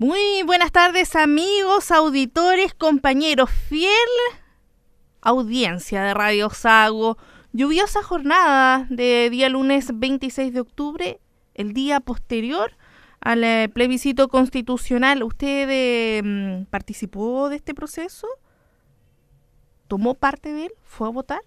Muy buenas tardes amigos, auditores, compañeros, fiel audiencia de Radio Sago. Lluviosa jornada de día lunes 26 de octubre, el día posterior al eh, plebiscito constitucional. ¿Usted eh, participó de este proceso? ¿Tomó parte de él? ¿Fue a votar?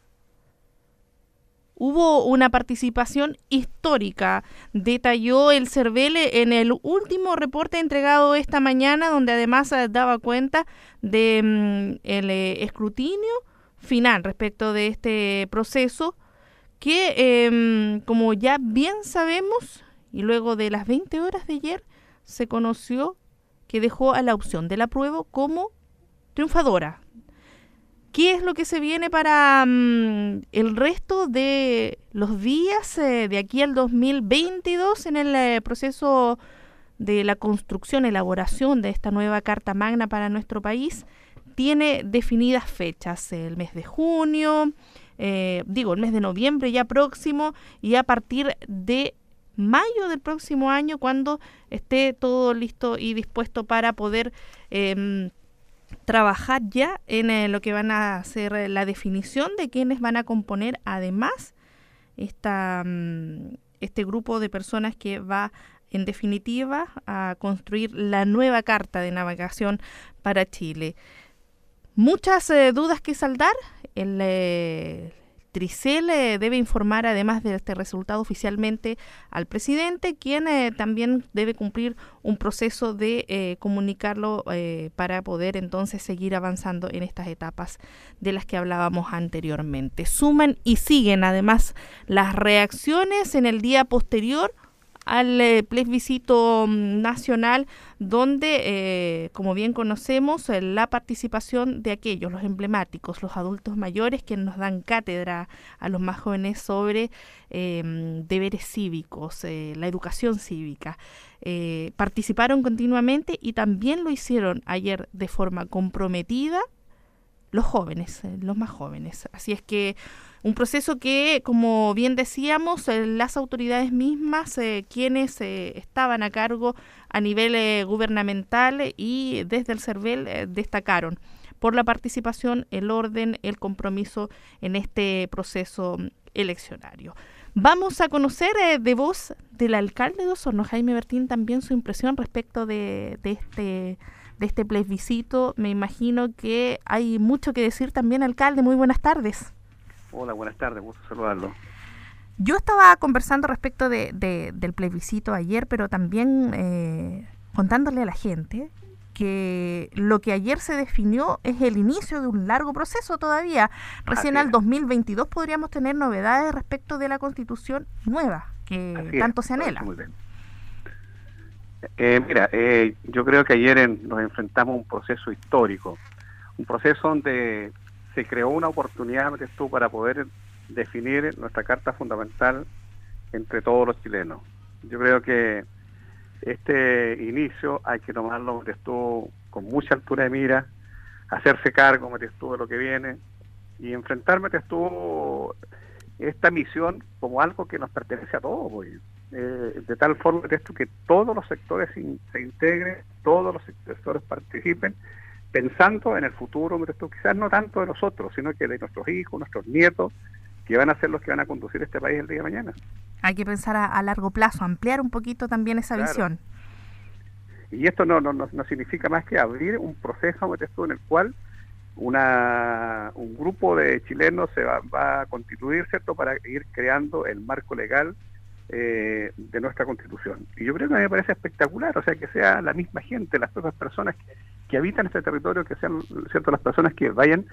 Hubo una participación histórica, detalló el CERVEL en el último reporte entregado esta mañana, donde además eh, daba cuenta de mm, eh, escrutinio final respecto de este proceso, que em, como ya bien sabemos, y luego de las 20 horas de ayer, se conoció que dejó a la opción de la prueba como triunfadora ¿Qué es lo que se viene para mm, el resto de los días eh, de aquí al 2022 en el eh, proceso de la construcción, elaboración de esta nueva Carta Magna para nuestro país? Tiene definidas fechas, el mes de junio, eh, digo, el mes de noviembre ya próximo y a partir de mayo del próximo año cuando esté todo listo y dispuesto para poder em, trabajar ya en eh, lo que van a hacer eh, la definición de quienes van a componer además esta, mm, este grupo de personas que va en definitiva a construir la nueva carta de navegación para Chile. Muchas eh, dudas que saldar. El, Tricel eh, debe informar además de este resultado oficialmente al presidente, quien eh, también debe cumplir un proceso de eh, comunicarlo para poder entonces seguir avanzando en estas etapas de las que hablábamos anteriormente. Suman y siguen además las reacciones en el día posterior al eh, plebiscito mm, nacional donde, eh, como bien conocemos, eh, la participación de aquellos, los emblemáticos, los adultos mayores, que nos dan cátedra a los más jóvenes sobre em, deberes cívicos, la educación cívica. participaron continuamente y también lo hicieron ayer de forma comprometida los jóvenes, los más jóvenes. Así es que un proceso que, como bien decíamos, eh, las autoridades mismas, eh, quienes eh, estaban a cargo a nivel gubernamental y desde el CERVEL destacaron por la participación, el orden, el compromiso en este proceso eleccionario. Vamos a conocer de voz del alcalde de Osorno, Jaime Bertín, también su impresión respecto de, de este de este plebiscito. Me imagino que hay mucho que decir también, alcalde. Muy buenas tardes. Hola, buenas tardes, gusto saludarlo. Yo estaba conversando respecto de, del plebiscito ayer, pero también eh, contándole a la gente que lo que ayer se definió es el inicio de un largo proceso todavía. Recién al 2022 podríamos tener novedades respecto de la constitución nueva, que tanto se anhela. Eh, mira, eh, yo creo que ayer nos enfrentamos a un proceso histórico, un proceso donde se creó una oportunidad tú, para poder definir nuestra carta fundamental entre todos los chilenos. Yo creo que este inicio hay que tomarlo tú, con mucha altura de mira, hacerse cargo tú, de lo que viene y enfrentarme tú, esta misión como algo que nos pertenece a todos. Pues. Eh, de tal forma que todos los sectores se integren, todos los sectores participen pensando en el futuro, quizás no tanto de nosotros, sino que de nuestros hijos, nuestros nietos, que van a ser los que van a conducir este país el día de mañana. Hay que pensar a, largo plazo, ampliar un poquito también esa visión. Y esto no, no, no, significa más que abrir un proceso en el cual una, un grupo de chilenos se va, va a constituir, ¿cierto?, para ir creando el marco legal eh, de nuestra constitución. Y yo creo que me parece espectacular, o sea, que sea la misma gente, las otras personas que, habitan este territorio, que sean cierto las personas que vayan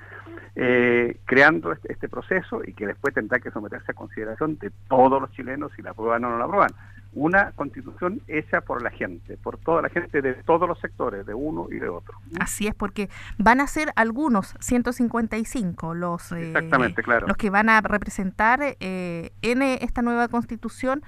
eh, creando este, este, proceso y que después tendrá que someterse a consideración de todos los chilenos si la aprueban o no la aprueban una constitución hecha por la gente, por toda la gente de todos los sectores, de uno y de otro. Así es, porque van a ser algunos 155 los, eh, Exactamente, claro. los que van a representar eh, en esta nueva constitución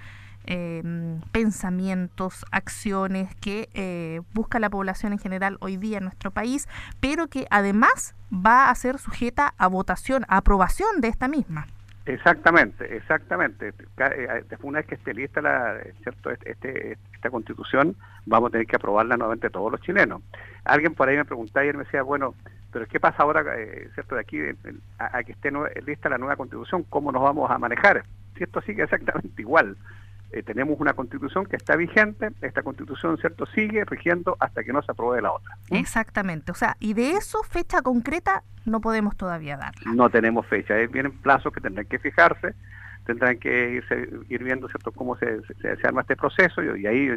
em, pensamientos, acciones que eh, busca la población en general hoy día en nuestro país, pero que además va a ser sujeta a votación, a aprobación de esta misma. Exactamente, exactamente. Eh, eh, después una vez que esté lista la, ¿cierto? Este, este, esta constitución, vamos a tener que aprobarla nuevamente todos los chilenos. Alguien por ahí me preguntaba y me decía, bueno, pero ¿qué pasa ahora, eh, cierto, de aquí a, que esté lista la nueva constitución? ¿Cómo nos vamos a manejar? Si esto sigue exactamente igual. Eh, tenemos una constitución que está vigente, esta constitución, ¿cierto?, sigue rigiendo hasta que no se apruebe la otra. Exactamente, o sea, y de eso fecha concreta no podemos todavía darla. No tenemos fecha, vienen plazos que tendrán que fijarse, tendrán que irse, ir viendo cierto cómo se, se, arma este proceso y, ahí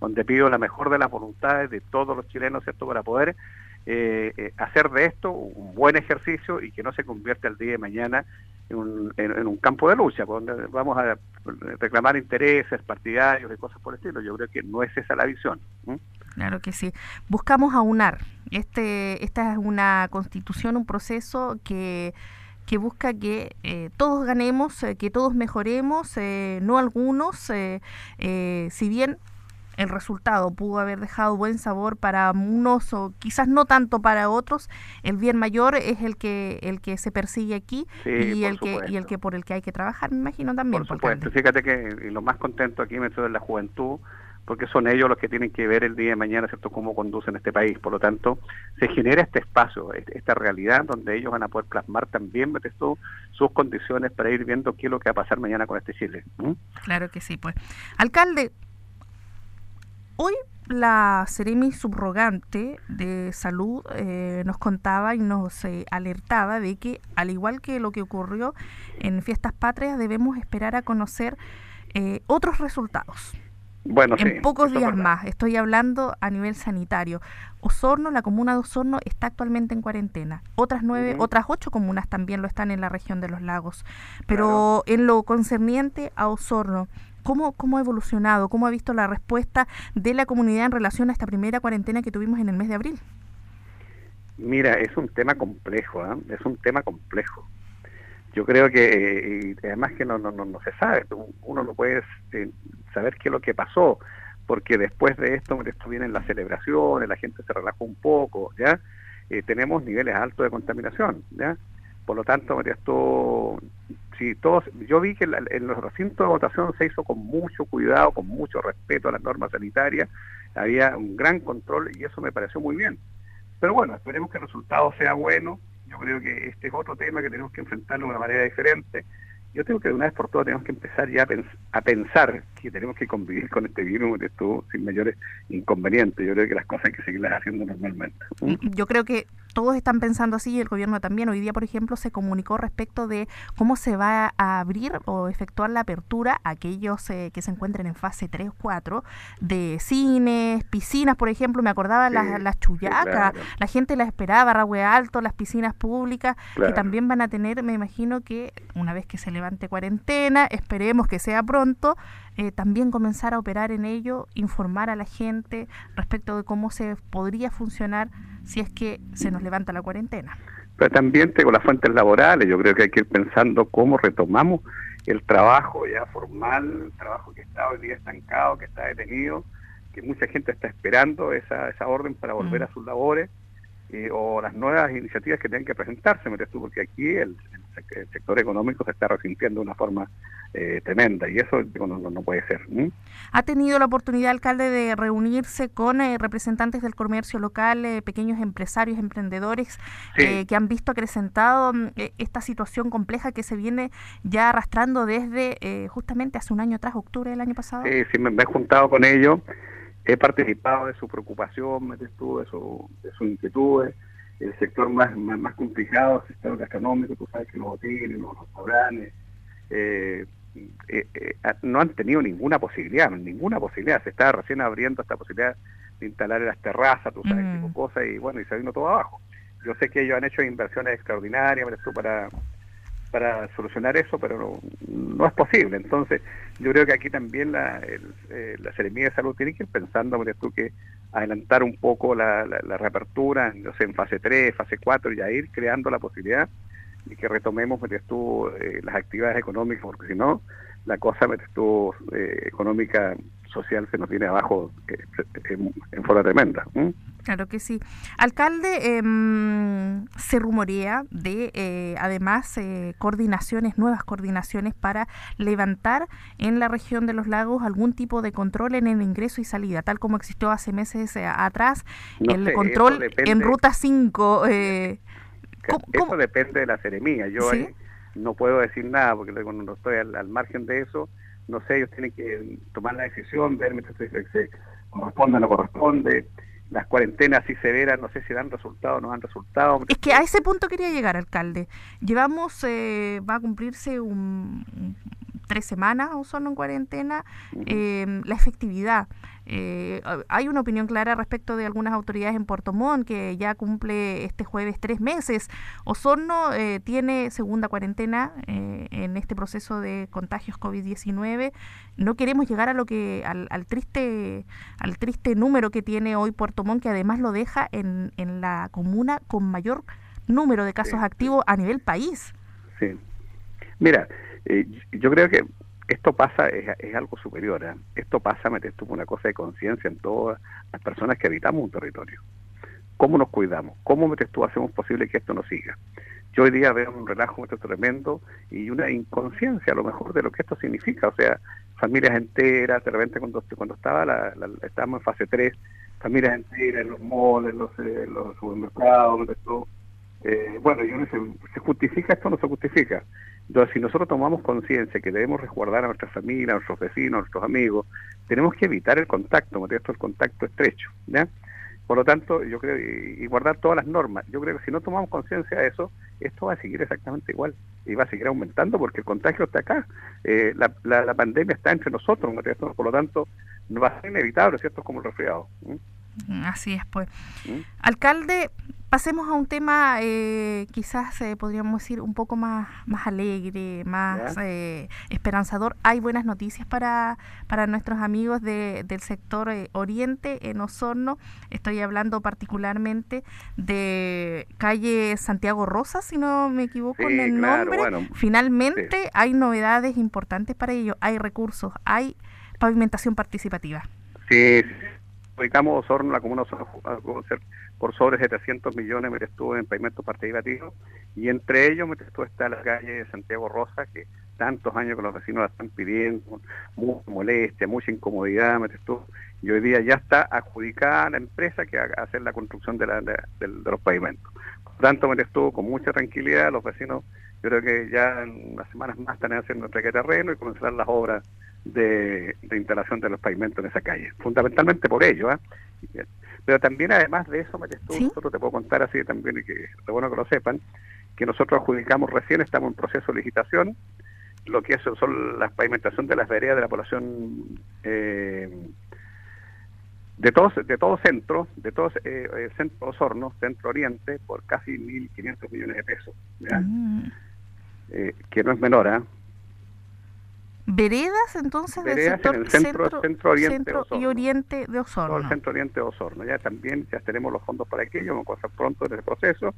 donde pido la mejor de las voluntades de todos los chilenos cierto para poder eh, eh, hacer de esto un buen ejercicio y que no se convierta el día de mañana un, en, un campo de lucha, donde vamos a reclamar intereses partidarios y cosas por el estilo. Yo creo que no es esa la visión. Claro que sí. Buscamos aunar. Este, esta es una constitución, un proceso que que busca que eh, todos ganemos, que todos mejoremos, no algunos, si bien el resultado pudo haber dejado buen sabor para unos o quizás no tanto para otros. El bien mayor es el que el que se persigue aquí y el que y el que por el que hay que trabajar me imagino también por supuesto. fíjate que lo más contento aquí me estoy de la juventud porque son ellos los que tienen que ver el día de mañana cierto cómo conducen este país. Por lo tanto se genera este espacio esta realidad donde ellos van a poder plasmar también esto, sus condiciones para ir viendo qué es lo que va a pasar mañana con este Chile claro que sí pues. Alcalde Hoy la Seremi subrogante de salud eh, nos contaba y nos eh, alertaba de que, al igual que lo que ocurrió en Fiestas Patrias, debemos esperar a conocer eh, otros resultados. Bueno, en pocos días más, estoy hablando a nivel sanitario. Osorno, la comuna de Osorno está actualmente en cuarentena. Otras nueve, otras ocho comunas también lo están en la región de los lagos. Pero en lo concerniente a Osorno, ¿Cómo, ¿Cómo ha evolucionado? ¿Cómo ha visto la respuesta de la comunidad en relación a esta primera cuarentena que tuvimos en el mes de abril? Mira, es un tema complejo, ¿eh? es un tema complejo. Yo creo que, eh, además que no, no, no, se sabe, uno no puede eh, saber qué es lo que pasó, porque después de esto, esto vienen las celebraciones, la gente se relajó un poco, ¿ya? tenemos niveles altos de contaminación, ¿ya? Por lo tanto, esto todos, yo vi que en los recintos de votación se hizo con mucho cuidado, con mucho respeto a las normas sanitarias, había un gran control y eso me pareció muy bien. Pero bueno, esperemos que el resultado sea bueno. Yo creo que este es otro tema que tenemos que enfrentarlo de una manera diferente. Yo tengo que de una vez por todas tenemos que empezar ya a, pensar que tenemos que convivir con este virus esto sin mayores inconvenientes. Yo creo que las cosas hay que seguirlas haciendo normalmente. Yo creo que todos están pensando así y el gobierno también. Hoy día, por ejemplo, se comunicó respecto de cómo se va a abrir o efectuar la apertura a aquellos eh, que se encuentren en fase 3 o 4 de cines, piscinas, por ejemplo. Me acordaba las, las chuyacas, la gente la esperaba, Rahue Alto, las piscinas públicas, que también van a tener, me imagino que una vez que se levante cuarentena, esperemos que sea pronto, eh, también comenzar a operar en ello, informar a la gente respecto de cómo se podría funcionar si es que se nos levanta la cuarentena. Pero también tengo las fuentes laborales, yo creo que hay que ir pensando cómo retomamos el trabajo ya formal, el trabajo que está hoy día estancado, que está detenido, que mucha gente está esperando esa, esa orden para volver mm. a sus labores, eh, o las nuevas iniciativas que tienen que presentarse, me tú, porque aquí el, el sector económico se está resintiendo de una forma eh, tremenda y eso no, puede ser. ¿Ha tenido la oportunidad, alcalde, de reunirse con eh, representantes del comercio local, eh, pequeños empresarios, emprendedores que han visto acrecentado mm, esta situación compleja que se viene ya arrastrando desde justamente hace un año atrás, octubre del año pasado? Sí, sí, me, he juntado con ellos, he participado de su preocupación, de, su, de, su, de sus inquietudes el sector más, más, complicado, el sector gastronómico, tú sabes que los hoteles, los restaurantes, eh, eh, eh, no han tenido ninguna posibilidad, ninguna posibilidad. Se está recién abriendo esta posibilidad de instalar en las terrazas, tú sabes, tipo mm. cosas, y bueno, y se vino todo abajo. Yo sé que ellos han hecho inversiones extraordinarias para, para solucionar eso, pero no, es posible. Entonces, yo creo que aquí también la, el, eh, la de Salud tiene que ir pensando, tú, que adelantar un poco la, la, reapertura, no sé, en fase 3, fase 4, y a ir creando la posibilidad y que retomemos tú, eh, las actividades económicas, porque si no, la cosa tú, eh, económica social se nos viene abajo en, forma tremenda. Claro que sí. Alcalde, em, se rumorea de, eh, además, eh, coordinaciones, nuevas coordinaciones para levantar en la región de los lagos algún tipo de control en el ingreso y salida, tal como existió hace meses eh, atrás, el control en Ruta 5. eso depende de la seremía. Yo no puedo decir nada porque no estoy al, margen de eso, no sé, ellos tienen que tomar la decisión, ver si se corresponde o no corresponde las cuarentenas así severas, no sé si dan resultado o no dan resultado. Es que a ese punto quería llegar, alcalde. Llevamos, eh, va a cumplirse un, tres semanas o solo en cuarentena, eh, la efectividad. Eh, hay una opinión clara respecto de algunas autoridades en Puerto Montt que ya cumple este jueves tres meses. Osorno eh, tiene segunda cuarentena eh, en este proceso de contagios COVID-19. No queremos llegar a lo que al, triste al triste número que tiene hoy Puerto Montt, que además lo deja en, en la comuna con mayor número de casos activos a nivel país. Sí. Mira, yo creo que esto pasa, es, algo superior. ¿eh? Esto pasa, metes tú una cosa de conciencia en todas las personas que habitamos un territorio. ¿Cómo nos cuidamos? ¿Cómo metes tú hacemos posible que esto no siga? Yo hoy día veo un relajo tremendo y una inconsciencia a lo mejor de lo que esto significa. O sea, familias enteras, de repente cuando, cuando estaba la, estábamos en fase 3, familias enteras en los malls, en los, eh, los supermercados, eh, bueno, yo no sé, ¿se justifica esto o no se justifica? Entonces, si nosotros tomamos conciencia que debemos resguardar a nuestra familia, a nuestros vecinos, a nuestros amigos, tenemos que evitar el contacto, esto el contacto estrecho, ¿ya? Por lo tanto, yo creo, y, guardar todas las normas. Yo creo que si no tomamos conciencia de eso, esto va a seguir exactamente igual y va a seguir aumentando porque el contagio está acá. Eh, la, la, pandemia está entre nosotros, por lo tanto, no va a ser inevitable, ¿cierto? Como el resfriado. Así es, pues. Alcalde, pasemos a un tema eh, quizás eh, podríamos decir un poco más, más alegre, más eh, esperanzador. Hay buenas noticias para, para nuestros amigos de, del sector oriente en Osorno. Estoy hablando particularmente de calle Santiago Rosa, si no me equivoco en el nombre. Finalmente hay novedades importantes para ello. Hay recursos, hay pavimentación participativa. Sí, ubicamos Osorno, la comuna Osorno, por sobre 700 millones me estuvo en pavimento participativo y entre ellos me estuvo está la calle Santiago Rosa que tantos años que los vecinos la están pidiendo, mucha molestia, mucha incomodidad, me estuvo, y hoy día ya está adjudicada la empresa que va a hacer la construcción de, los pavimentos. Por tanto, me estuvo con mucha tranquilidad, los vecinos yo creo que ya en unas semanas más están haciendo entrega de terreno y comenzarán las obras de, instalación de los pavimentos en esa calle, fundamentalmente por ello. ¿eh? Pero también, además de eso, nosotros te puedo contar así también, y que es bueno que lo sepan, que nosotros adjudicamos recién, estamos en proceso de licitación, lo que es, son la pavimentación de las veredas de la población eh, de todos de todo centro, de todos eh, eh centro Osorno, centro oriente, por casi 1.500 millones de pesos, mm. eh, que no es menor, ¿ah? Veredas entonces del sector centro, centro, oriente y oriente de Osorno. el centro oriente de Osorno. Ya también ya tenemos los fondos para aquello, vamos a pasar pronto en el proceso.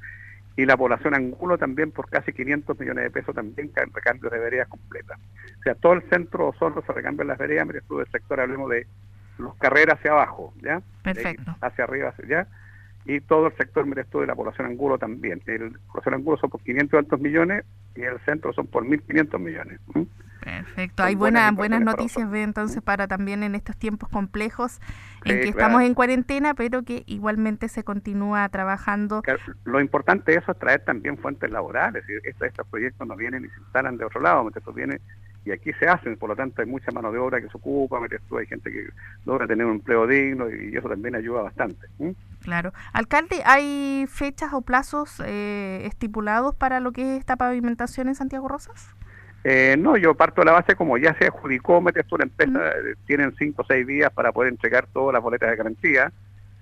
Y la población Angulo también por casi 500 millones de pesos también recambios de veredas completas. O sea, todo el centro de Osorno se recambia las veredas, mire tú del sector hablemos de los carreras hacia abajo, ¿ya? Perfecto. hacia arriba, hacia allá. Y todo el sector, mire tú, de la población Angulo también. El, la población Angulo son por 500 altos millones y el centro son por 1.500 millones. Perfecto, hay buenas buenas noticias entonces para también en estos tiempos complejos en que estamos en cuarentena, pero que igualmente se continúa trabajando. Lo importante de eso es traer también fuentes laborales, estos, estos proyectos no vienen y se instalan de otro lado, estos vienen y aquí se hacen, por lo tanto hay mucha mano de obra que se ocupa, hay gente que logra tener un empleo digno y eso también ayuda bastante. Claro. Alcalde, ¿hay fechas o plazos eh, estipulados para lo que es esta pavimentación en Santiago Rosas? Eh, no, yo parto de la base como ya se adjudicó, metes tú la empresa, eh, tienen cinco o seis días para poder entregar todas las boletas de garantía,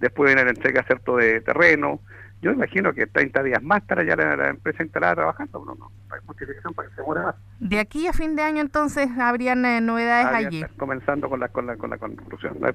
después viene la entrega cierto de terreno, yo imagino que 30 días más estará ya la, empresa instalada trabajando, no, no, hay justificación para que se muera más. De aquí a fin de año entonces habrían eh, novedades allí. Comenzando con la, con la, con la construcción, no hay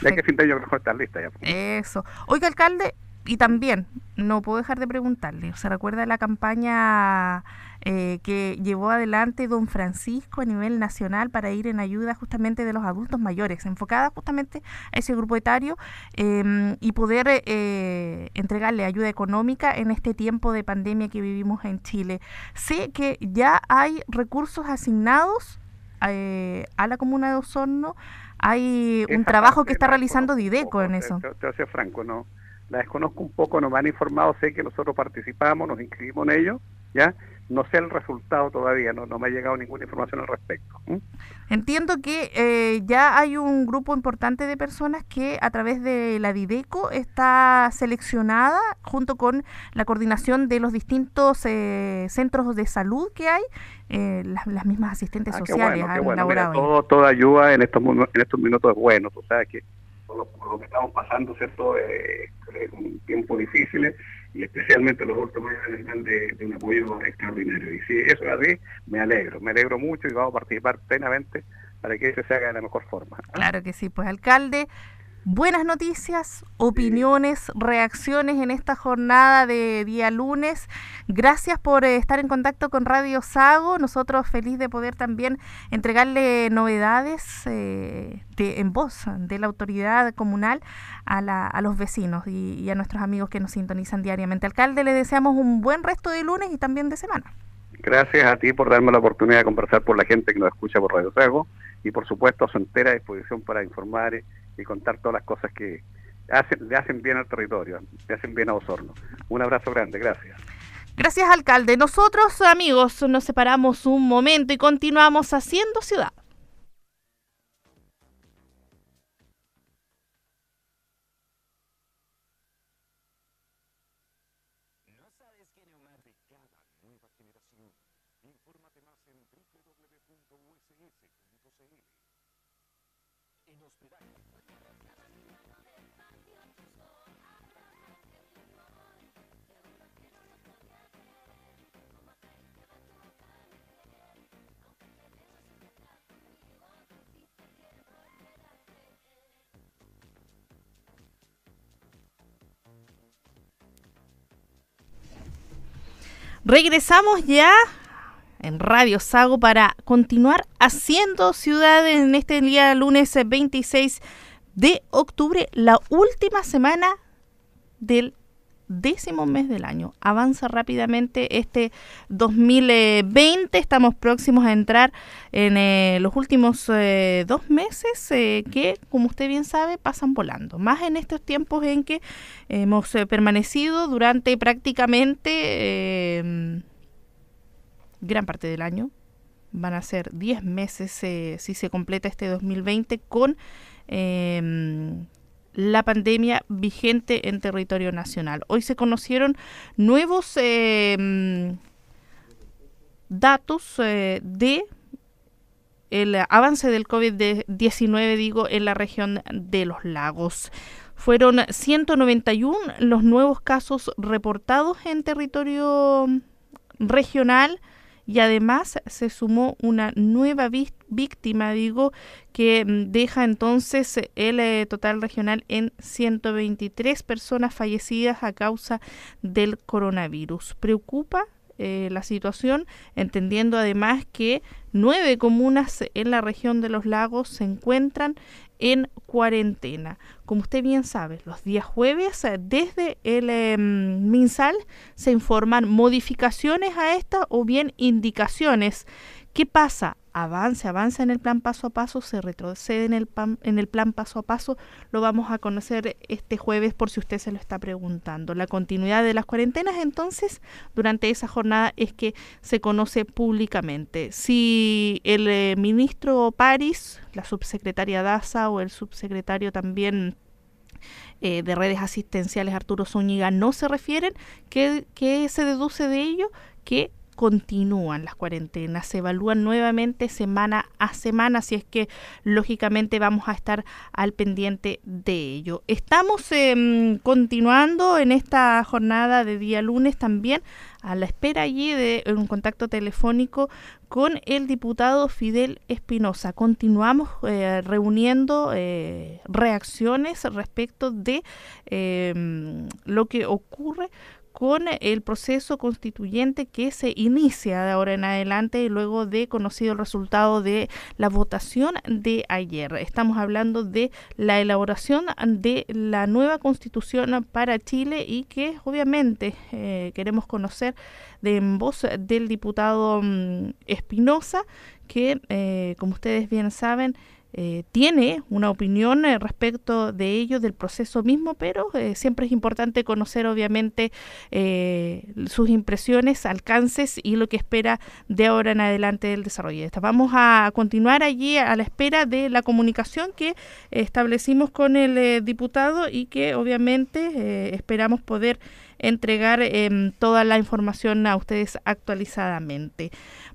Ya que fin de año mejor estar lista ya. Eso. Oiga, alcalde, y también, no puedo dejar de preguntarle, ¿se recuerda la campaña eh, que llevó adelante don Francisco a nivel nacional para ir en ayuda justamente de los adultos mayores, enfocada justamente a ese grupo etario em, y poder eh, entregarle ayuda económica en este tiempo de pandemia que vivimos en Chile. Sé que ya hay recursos asignados eh, a la comuna de Osorno, hay un trabajo que está realizando Dideco en eso. Te, te, franco, no la desconozco un poco, nos han informado, sé que nosotros participamos, nos inscribimos en ello, ¿ya? no sé el resultado todavía, no, no me ha llegado ninguna información al respecto. Entiendo que eh, ya hay un grupo importante de personas que a través de la Dideco está seleccionada junto con la coordinación de los distintos eh, centros de salud que hay, eh, las, mismas asistentes ah, sociales han elaborado. todo, toda ayuda en estos, en estos minutos es bueno, tú sabes que por lo, que estamos pasando, ¿cierto? es un tiempo difícil y especialmente los últimos años de, de un apoyo extraordinario. Y si eso es así, me alegro, me alegro mucho y vamos a participar plenamente para que eso se haga de la mejor forma. Claro que sí, pues alcalde, buenas noticias, opiniones, reacciones en esta jornada de día lunes. Gracias por eh, estar en contacto con Radio Sago. Nosotros feliz de poder también entregarle novedades eh, de, en voz de la autoridad comunal a, la, a los vecinos y, y a nuestros amigos que nos sintonizan diariamente. Alcalde, le deseamos un buen resto de lunes y también de semana. Gracias a ti por darme la oportunidad de conversar por la gente que nos escucha por Radio Sago y por supuesto a su entera disposición para informar y contar todas las cosas que hacen, le hacen bien al territorio, le hacen bien a Osorno. Un abrazo grande, gracias. Gracias, alcalde. Nosotros, amigos, nos separamos un momento y continuamos haciendo ciudad. Regresamos ya en Radio Sago para continuar haciendo ciudad en este día lunes 26 de octubre, la última semana del décimo mes del año. Avanza rápidamente este 2020. Estamos próximos a entrar en eh, los últimos eh, dos meses eh, que, como usted bien sabe, pasan volando. Más en estos tiempos en que hemos permanecido durante prácticamente gran parte del año. Van a ser 10 meses si se completa este 2020 con la pandemia vigente en territorio nacional. Hoy se conocieron nuevos eh, datos eh, de el avance del COVID-19, digo, en la región de los lagos. Fueron 191 los nuevos casos reportados en territorio regional y además se sumó una nueva víctima, digo, que mm, deja entonces el eh, total regional en 123 personas fallecidas a causa del coronavirus. Preocupa eh, la situación, entendiendo además que nueve comunas en la región de los lagos se encuentran en cuarentena. Como usted bien sabe, los días jueves eh, desde el em, MinSal se informan modificaciones a esta o bien indicaciones. ¿Qué pasa? Avance, avanza en el plan paso a paso, se retrocede en el, plan, paso a paso, lo vamos a conocer este jueves por si usted se lo está preguntando. La continuidad de las cuarentenas entonces durante esa jornada es que se conoce públicamente. Si el eh, ministro París, la subsecretaria Daza o el subsecretario también eh, de redes asistenciales Arturo Zúñiga no se refieren, ¿qué, ¿qué se deduce de ello? Que continúan las cuarentenas, se evalúan nuevamente semana a semana, si es que lógicamente vamos a estar al pendiente de ello. Estamos em, continuando en esta jornada de día lunes también a la espera allí de un contacto telefónico con el diputado Fidel Espinosa. Continuamos eh, reuniendo eh, reacciones respecto de em, lo que ocurre con el proceso constituyente que se inicia de ahora en adelante luego de conocido el resultado de la votación de ayer. Estamos hablando de la elaboración de la nueva constitución para Chile y que obviamente eh, queremos conocer de en voz del diputado mm, Espinosa que, eh, como ustedes bien saben, eh, tiene una opinión eh, respecto de ello, del proceso mismo, pero eh, siempre es importante conocer obviamente sus impresiones, alcances y lo que espera de ahora en adelante del desarrollo. Vamos a continuar allí a la espera de la comunicación que establecimos con el diputado y que obviamente esperamos poder entregar em, toda la información a ustedes actualizadamente.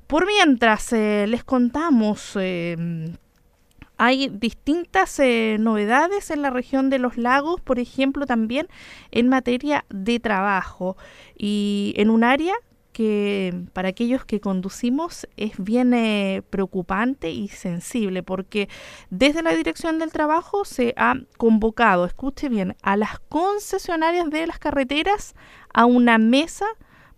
Por mientras, les contamos em, hay distintas eh, novedades en la región de los lagos, por ejemplo, también en materia de trabajo y en un área que para aquellos que conducimos es bien eh, preocupante y sensible porque desde la Dirección del Trabajo se ha convocado, escuche bien, a las concesionarias de las carreteras a una mesa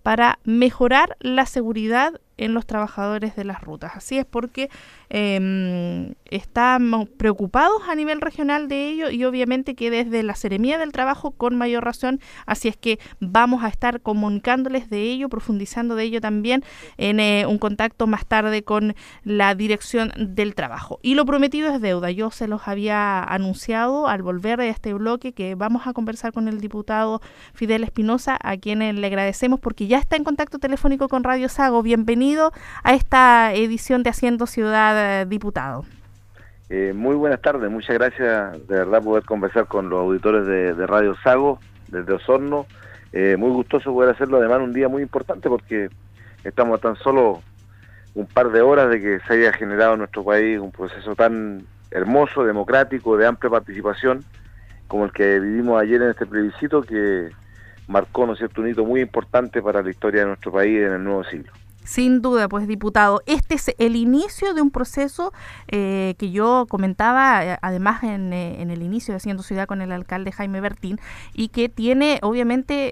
para mejorar la seguridad en los trabajadores de las rutas. Así es porque eh, estamos preocupados a nivel regional de ello y obviamente que desde la Seremía del Trabajo con mayor razón, así es que vamos a estar comunicándoles de ello, profundizando de ello también en eh, un contacto más tarde con la Dirección del Trabajo. Y lo prometido es deuda, yo se los había anunciado al volver de este bloque que vamos a conversar con el diputado Fidel Espinosa, a quien le agradecemos porque ya está en contacto telefónico con Radio Sago. Bienvenido a esta edición de Haciendo Ciudad, eh, diputado. Eh, muy buenas tardes, muchas gracias de verdad poder conversar con los auditores de, Radio Sago desde Osorno. Eh, muy gustoso poder hacerlo, además un día muy importante porque estamos tan solo un par de horas de que se haya generado en nuestro país un proceso tan hermoso, democrático, de amplia participación, como el que vivimos ayer en este plebiscito que marcó, ¿no cierto?, un hito muy importante para la historia de nuestro país en el nuevo siglo. Sin duda, pues diputado, este es el inicio de un proceso eh, que yo comentaba, eh, además en, eh, en, el inicio de Haciendo Ciudad con el alcalde Jaime Bertín, y que tiene obviamente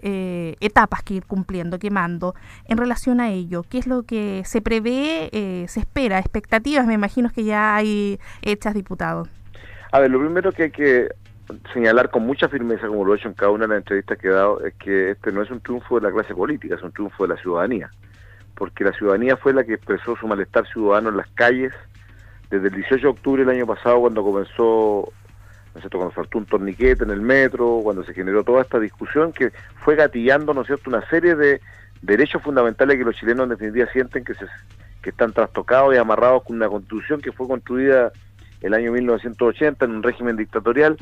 etapas que ir cumpliendo, quemando. En relación a ello, ¿qué es lo que se prevé, se espera? Expectativas, me imagino que ya hay hechas, diputado. A ver, lo primero que hay que señalar con mucha firmeza, como lo he hecho en cada una de las entrevistas que he dado, es que este no es un triunfo de la clase política, es un triunfo de la ciudadanía porque la ciudadanía fue la que expresó su malestar ciudadano en las calles desde el 18 de octubre del año pasado cuando comenzó, no sé, cuando faltó un torniquete en el metro, cuando se generó toda esta discusión que fue gatillando, ¿no es cierto?, una serie de derechos fundamentales que los chilenos en definitiva sienten que, se, que están trastocados y amarrados con una constitución que fue construida el año 1980 en un régimen dictatorial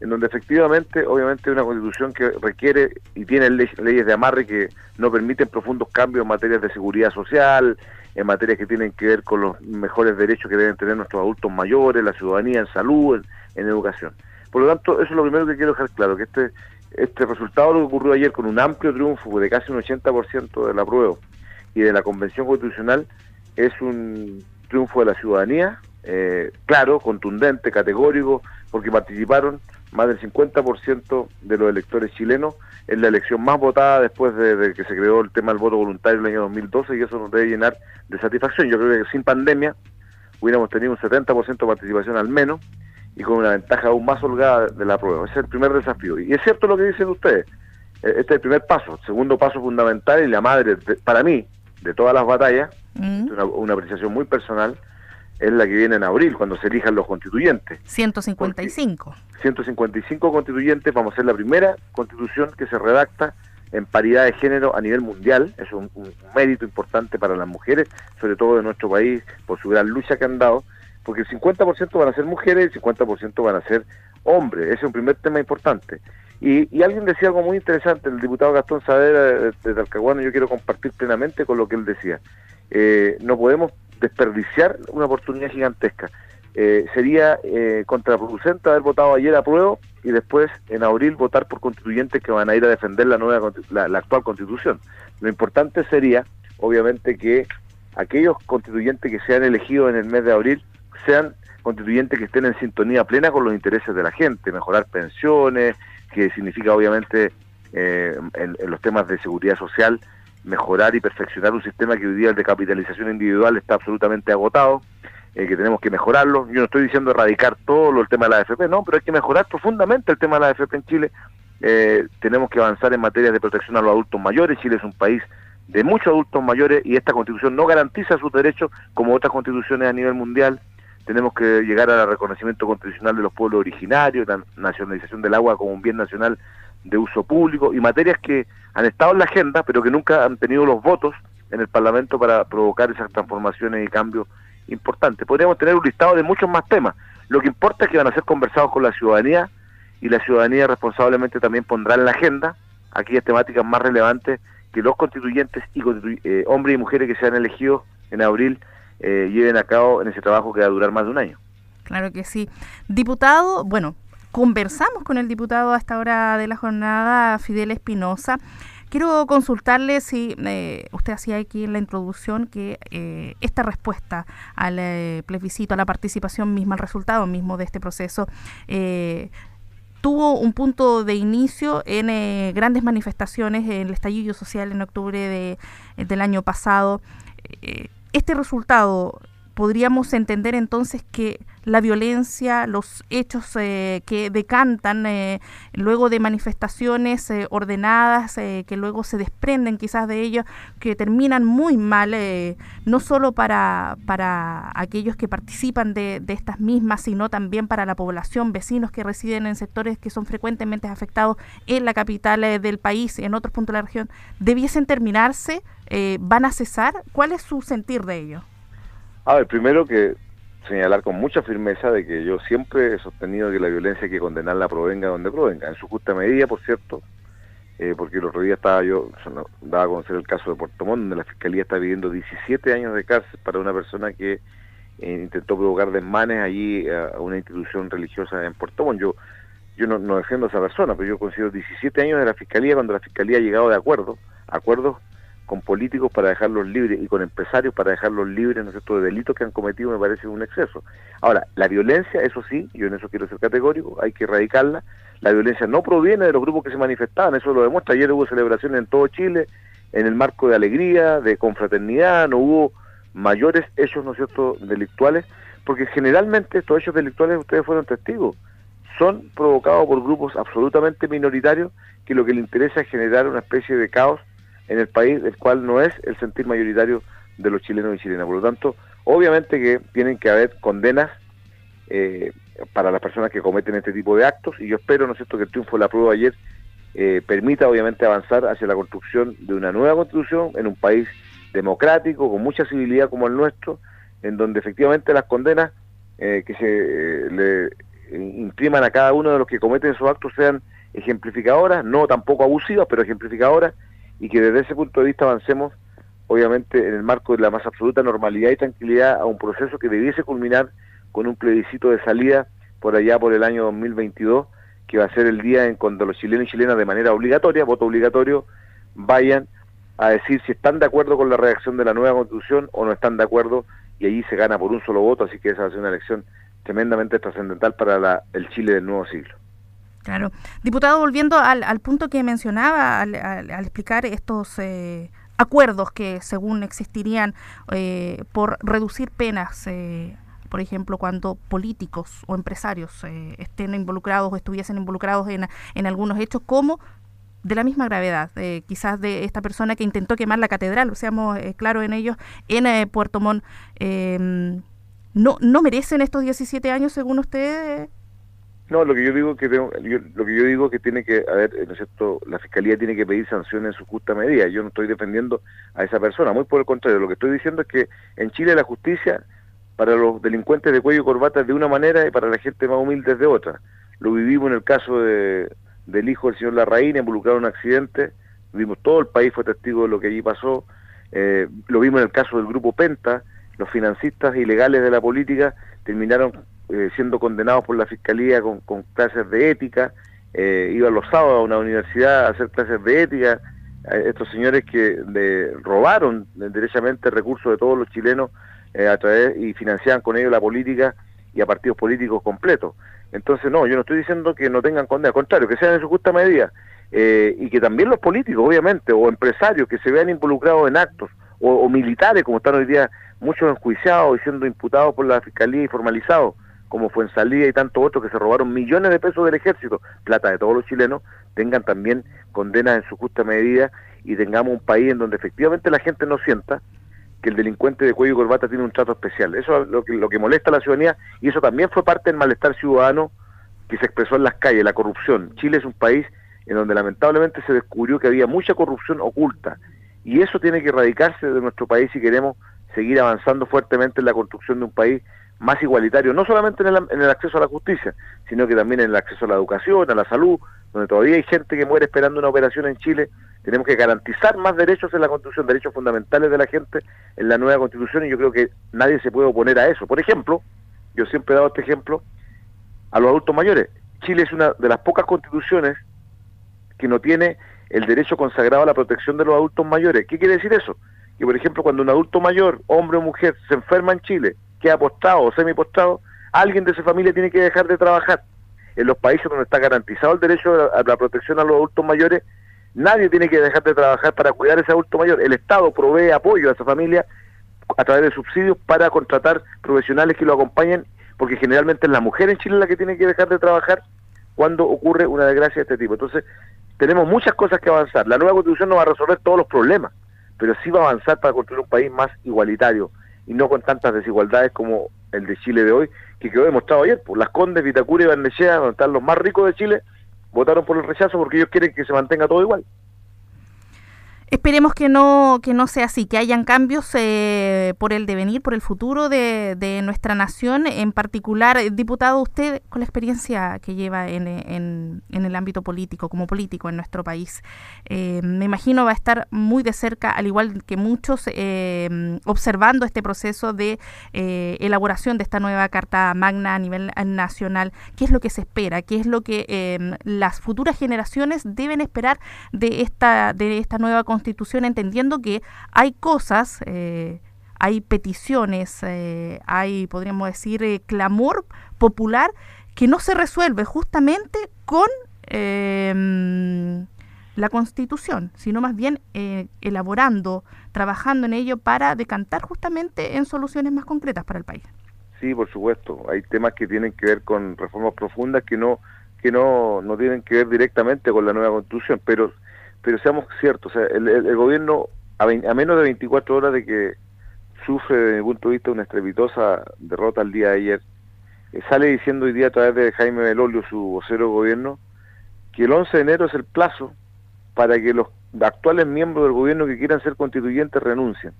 en donde efectivamente, obviamente, una constitución que requiere y tiene leyes de amarre que no permiten profundos cambios en materias de seguridad social, en materias que tienen que ver con los mejores derechos que deben tener nuestros adultos mayores, la ciudadanía en salud, en, educación. Por lo tanto, eso es lo primero que quiero dejar claro, que este, este resultado lo que ocurrió ayer con un amplio triunfo de casi un 80% de la prueba y de la Convención Constitucional es un triunfo de la ciudadanía, eh, claro, contundente, categórico, porque participaron más del 50% de los electores chilenos en la elección más votada después de, que se creó el tema del voto voluntario en el año 2012 y eso nos debe llenar de satisfacción. Yo creo que sin pandemia hubiéramos tenido un 70% de participación al menos y con una ventaja aún más holgada de la prueba. Ese es el primer desafío. Y es cierto lo que dicen ustedes. E, este es el primer paso. El segundo paso fundamental y la madre, para mí, de todas las batallas, mm. una, una apreciación muy personal, es la que viene en abril, cuando se elijan los constituyentes. 155. 155 constituyentes, vamos a ser la primera constitución que se redacta en paridad de género a nivel mundial. Es un, mérito importante para las mujeres, sobre todo de nuestro país, por su gran lucha que han dado, porque el 50% van a ser mujeres y el 50% van a ser hombres. Ese es un primer tema importante. Y, alguien decía algo muy interesante, el diputado Gastón Sadera de, de Talcahuano, yo quiero compartir plenamente con lo que él decía. Eh, no podemos desperdiciar una oportunidad gigantesca. Eh, sería eh, contraproducente haber votado ayer a prueba y después en abril votar por constituyentes que van a ir a defender la nueva la, actual constitución. Lo importante sería, obviamente, que aquellos constituyentes que sean elegidos en el mes de abril sean constituyentes que estén en sintonía plena con los intereses de la gente, mejorar pensiones, que significa obviamente eh, en, los temas de seguridad social, mejorar y perfeccionar un sistema que hoy día el de capitalización individual está absolutamente agotado, eh, que tenemos que mejorarlo. Yo no estoy diciendo erradicar todo el tema de la AFP, no, pero hay que mejorar profundamente el tema de la AFP en Chile. Eh, tenemos que avanzar en materia de protección a los adultos mayores. Chile es un país de muchos adultos mayores y esta constitución no garantiza sus derechos como otras constituciones a nivel mundial. Tenemos que llegar al reconocimiento constitucional de los pueblos originarios, la nacionalización del agua como un bien nacional de uso público y materias que han estado en la agenda pero que nunca han tenido los votos en el Parlamento para provocar esas transformaciones y cambios importantes. Podríamos tener un listado de muchos más temas. Lo que importa es que van a ser conversados con la ciudadanía y la ciudadanía responsablemente también pondrá en la agenda aquellas temáticas más relevantes que los constituyentes y eh, hombres y mujeres que sean elegidos en abril eh, lleven a cabo en ese trabajo que va a durar más de un año. Claro que sí. Diputado, bueno, conversamos con el diputado a esta hora de la jornada, Fidel Espinosa. Quiero consultarle si eh, usted hacía aquí en la introducción que esta respuesta al plebiscito, a la participación misma, al resultado mismo de este proceso, tuvo un punto de inicio en eh, grandes manifestaciones en el estallido social en octubre de, del año pasado. Eh, este resultado podríamos entender entonces que la violencia, los hechos eh, que decantan eh, luego de manifestaciones eh, ordenadas, que luego se desprenden quizás de ellos, que terminan muy mal, no solo para, para aquellos que participan de, de, estas mismas, sino también para la población, vecinos que residen en sectores que son frecuentemente afectados en la capital del país, en otros puntos de la región, debiesen terminarse, van a cesar. ¿Cuál es su sentir de ello? A ver, primero que señalar con mucha firmeza de que yo siempre he sostenido que la violencia hay que condenarla provenga donde provenga, en su justa medida, por cierto, eh, porque el otro día estaba yo, daba a conocer el caso de Puerto Montt, donde la Fiscalía está pidiendo 17 años de cárcel para una persona que eh, intentó provocar desmanes allí a, una institución religiosa en Puerto Montt. Yo, yo no, no, defiendo a esa persona, pero yo considero 17 años de la Fiscalía cuando la Fiscalía ha llegado de acuerdo, acuerdos con políticos para dejarlos libres y con empresarios para dejarlos libres, ¿no es cierto?, de delitos que han cometido me parece un exceso. Ahora, la violencia, eso sí, yo en eso quiero ser categórico, hay que erradicarla. La violencia no proviene de los grupos que se manifestaban, eso lo demuestra. Ayer hubo celebraciones en todo Chile, en el marco de alegría, de confraternidad, no hubo mayores hechos, ¿no es cierto?, delictuales, porque generalmente estos hechos delictuales, ustedes fueron testigos, son provocados por grupos absolutamente minoritarios que lo que les interesa es generar una especie de caos en el país, el cual no es el sentir mayoritario de los chilenos y chilenas. Por lo tanto, obviamente que tienen que haber condenas eh, para las personas que cometen este tipo de actos y yo espero, ¿no es cierto?, que el triunfo de la prueba ayer eh, permita obviamente avanzar hacia la construcción de una nueva constitución en un país democrático, con mucha civilidad como el nuestro, en donde efectivamente las condenas eh, que se le impriman a cada uno de los que cometen esos actos sean ejemplificadoras, no tampoco abusivas, pero ejemplificadoras, y que desde ese punto de vista avancemos, obviamente, en el marco de la más absoluta normalidad y tranquilidad a un proceso que debiese culminar con un plebiscito de salida por allá por el año 2022, que va a ser el día en cuando los chilenos y chilenas de manera obligatoria, voto obligatorio, vayan a decir si están de acuerdo con la redacción de la nueva constitución o no están de acuerdo y allí se gana por un solo voto, así que esa va a ser una elección tremendamente trascendental para el Chile del nuevo siglo. Claro. Diputado, volviendo al, punto que mencionaba al, explicar estos eh, acuerdos que según existirían eh, por reducir penas, eh, por ejemplo, cuando políticos o empresarios estén involucrados o estuviesen involucrados en, en algunos hechos, como de la misma gravedad, quizás de esta persona que intentó quemar la catedral, seamos claros en ellos, en Puerto Montt. ¿no, ¿No merecen estos 17 años, según usted, no, lo que yo digo que lo que yo digo que tiene que, a ver, ¿no es cierto? La fiscalía tiene que pedir sanciones en su justa medida. Yo no estoy defendiendo a esa persona, muy por el contrario. Lo que estoy diciendo es que en Chile la justicia para los delincuentes de cuello y corbata es de una manera y para la gente más humilde es de otra. Lo vivimos en el caso de, del hijo del señor Larraín involucrado en un accidente. Vimos todo el país fue testigo de lo que allí pasó. Eh, lo vimos en el caso del grupo Penta. Los financistas ilegales de la política terminaron eh, siendo condenados por la fiscalía con, clases de ética, eh, iban los sábados a una universidad a hacer clases de ética, estos señores que robaron derechamente recursos de todos los chilenos eh, a través y financiaban con ellos la política y a partidos políticos completos. Entonces, no, yo no estoy diciendo que no tengan condena, al contrario, que sean en su justa medida. eh, y que también los políticos, obviamente, o empresarios que se vean involucrados en actos, o, militares, como están hoy día muchos enjuiciados y siendo imputados por la fiscalía y formalizados, como fue en Salida y tantos otros que se robaron millones de pesos del ejército, plata de todos los chilenos, tengan también condenas en su justa medida y tengamos un país en donde efectivamente la gente no sienta que el delincuente de cuello y corbata tiene un trato especial. Eso es lo que, lo que molesta a la ciudadanía y eso también fue parte del malestar ciudadano que se expresó en las calles, la corrupción. Chile es un país en donde lamentablemente se descubrió que había mucha corrupción oculta y eso tiene que erradicarse de nuestro país si queremos seguir avanzando fuertemente en la construcción de un país más igualitario, no solamente en el, en el acceso a la justicia, sino que también en el acceso a la educación, a la salud, donde todavía hay gente que muere esperando una operación en Chile tenemos que garantizar más derechos en la Constitución, derechos fundamentales de la gente en la nueva Constitución y yo creo que nadie se puede oponer a eso. Por ejemplo, yo siempre he dado este ejemplo a los adultos mayores. Chile es una de las pocas constituciones que no tiene el derecho consagrado a la protección de los adultos mayores. ¿Qué quiere decir eso? Que, por ejemplo, cuando un adulto mayor, hombre o mujer, se enferma en Chile, queda postrado o semi-postrado, alguien de su familia tiene que dejar de trabajar. En los países donde está garantizado el derecho a la protección a los adultos mayores, Nadie tiene que dejar de trabajar para cuidar a ese adulto mayor. El Estado provee apoyo a esa familia a través de subsidios para contratar profesionales que lo acompañen, porque generalmente es la mujer en Chile la que tiene que dejar de trabajar cuando ocurre una desgracia de este tipo. Entonces, tenemos muchas cosas que avanzar. La nueva constitución no va a resolver todos los problemas, pero sí va a avanzar para construir un país más igualitario y no con tantas desigualdades como el de Chile de hoy, que quedó demostrado ayer. Por las Condes, Vitacura y Barnechea, donde están los más ricos de Chile, votaron por el rechazo porque ellos quieren que se mantenga todo igual. Esperemos que no, que no sea así, que hayan cambios eh, por el devenir, por el futuro de, nuestra nación. En particular, eh, diputado, usted con la experiencia que lleva en, en, en el ámbito político, como político en nuestro país, eh, me imagino va a estar muy de cerca, al igual que muchos, observando este proceso de elaboración de esta nueva Carta Magna a nivel nacional. ¿Qué es lo que se espera? ¿Qué es lo que las futuras generaciones deben esperar de esta, de esta nueva Constitución? Constitución entendiendo que hay cosas, eh, hay peticiones, eh, hay, podríamos decir, eh, clamor popular que no se resuelve justamente con la constitución, sino más bien elaborando, trabajando en ello para decantar justamente en soluciones más concretas para el país. Sí, por supuesto. Hay temas que tienen que ver con reformas profundas que no que no, no tienen que ver directamente con la nueva constitución, pero pero seamos ciertos, o sea, el, gobierno, a, menos de 24 horas de que sufre desde mi punto de vista una estrepitosa derrota el día de ayer, eh, sale diciendo hoy día a través de Jaime Belolio, su vocero de gobierno, que el 11 de enero es el plazo para que los actuales miembros del gobierno que quieran ser constituyentes renuncien.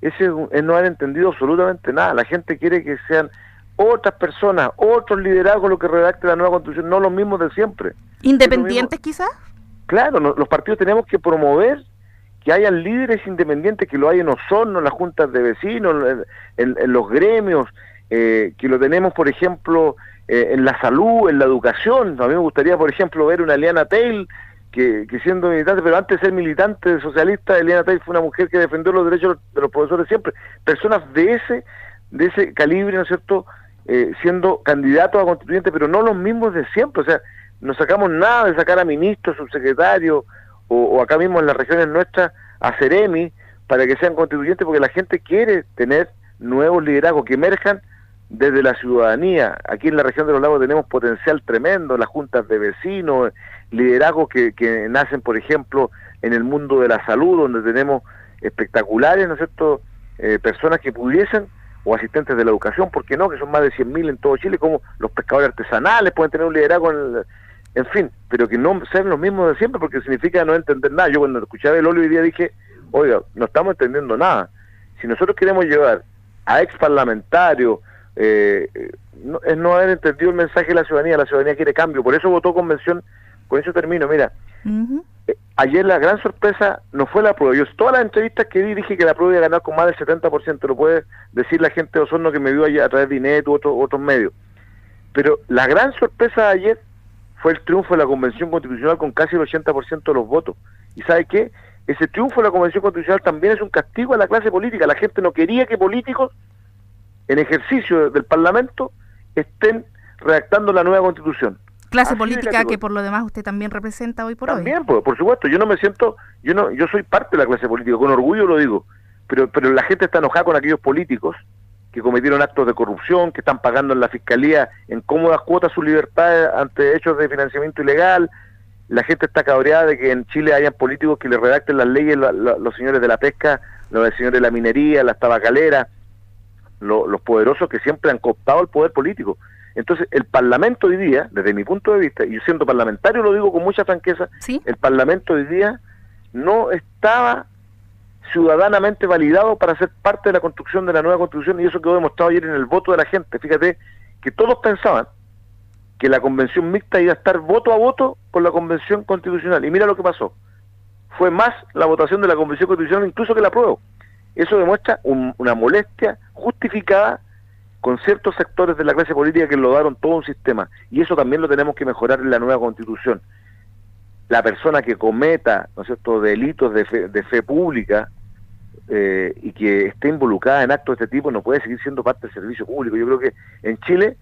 Ese es no han entendido absolutamente nada. La gente quiere que sean otras personas, otros liderazgos los que redacten la nueva constitución, no los mismos de siempre. ¿Independientes quizás? Claro, los partidos tenemos que promover que hayan líderes independientes, que lo hay en Osorno, en las juntas de vecinos, en, los gremios, eh, que lo tenemos, por ejemplo, eh, en la salud, en la educación. A mí me gustaría, por ejemplo, ver una Eliana Tail, que, siendo militante, pero antes de ser militante socialista, Eliana Tail fue una mujer que defendió los derechos de los profesores siempre. Personas de ese, de ese calibre, ¿no es cierto?, eh, siendo candidatos a constituyentes, pero no los mismos de siempre. O sea, no sacamos nada de sacar a ministros, subsecretarios o, acá mismo en las regiones nuestras a Ceremi para que sean constituyentes porque la gente quiere tener nuevos liderazgos que emerjan desde la ciudadanía. Aquí en la región de los lagos tenemos potencial tremendo, las juntas de vecinos, liderazgos que, que nacen, por ejemplo, en el mundo de la salud, donde tenemos espectaculares, ¿no es cierto?, eh, personas que pudiesen, o asistentes de la educación, ¿por qué no?, que son más de 100.000 en todo Chile, como los pescadores artesanales pueden tener un liderazgo en, el, en fin, pero que no sean los mismos de siempre porque significa no entender nada. Yo cuando escuchaba el Olo hoy día dije, oiga, no estamos entendiendo nada. Si nosotros queremos llevar a ex parlamentarios, eh, no, es no haber entendido el mensaje de la ciudadanía, la ciudadanía quiere cambio, por eso votó convención, con eso termino, mira, eh, ayer la gran sorpresa no fue la prueba, yo todas las entrevistas que di dije que la prueba iba a ganar con más del 70%, lo puede decir la gente de Osorno que me vio ayer a través de INET u otros otros medios, pero la gran sorpresa de ayer fue el triunfo de la Convención Constitucional con casi el 80% de los votos. ¿Y sabe qué? Ese triunfo de la Convención Constitucional también es un castigo a la clase política. La gente no quería que políticos en ejercicio del Parlamento estén redactando la nueva Constitución. clase política que por lo demás usted también representa hoy por hoy. También, por, por supuesto, yo no me siento, yo no, yo soy parte de la clase política, con orgullo lo digo, pero, pero la gente está enojada con aquellos políticos que cometieron actos de corrupción, que están pagando en la fiscalía en cómodas cuotas su libertad ante hechos de financiamiento ilegal. La gente está cabreada de que en Chile hayan políticos que le redacten las leyes, los señores de la pesca, los señores de la minería, las tabacaleras, los poderosos que siempre han cooptado el poder político. Entonces, el Parlamento hoy día, desde mi punto de vista, y yo siendo parlamentario lo digo con mucha franqueza, el Parlamento hoy día no estaba ciudadanamente validado para ser parte de la construcción de la nueva constitución y eso quedó demostrado ayer en el voto de la gente. Fíjate que todos pensaban que la convención mixta iba a estar voto a voto con la convención constitucional. Y mira lo que pasó. Fue más la votación de la convención constitucional incluso que la apruebo. Eso demuestra una molestia justificada con ciertos sectores de la clase política que lo daron todo un sistema. Y eso también lo tenemos que mejorar en la nueva constitución. La persona que cometa ¿no cierto? delitos de de fe pública eh, y que esté involucrada en actos de este tipo no puede seguir siendo parte del servicio público. Yo creo que en Chile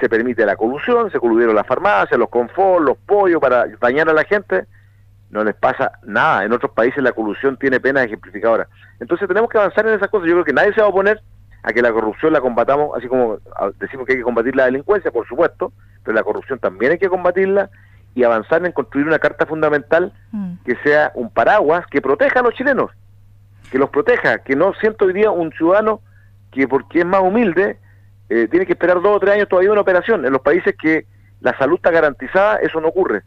se permite la colusión, se coludieron las farmacias, los confort, los pollos para dañar a la gente, no les pasa nada. En otros países la colusión tiene pena ejemplificadora. Entonces tenemos que avanzar en esas cosas. Yo creo que nadie se va a oponer a que la corrupción la combatamos, así como decimos que hay que combatir la delincuencia, por supuesto, pero la corrupción también hay que combatirla y avanzar en construir una carta fundamental mm. que sea un paraguas que proteja a los chilenos que los proteja, que no siento hoy día un ciudadano que porque es más humilde eh, tiene que esperar dos o tres años todavía una operación. En los países que la salud está garantizada, eso no ocurre.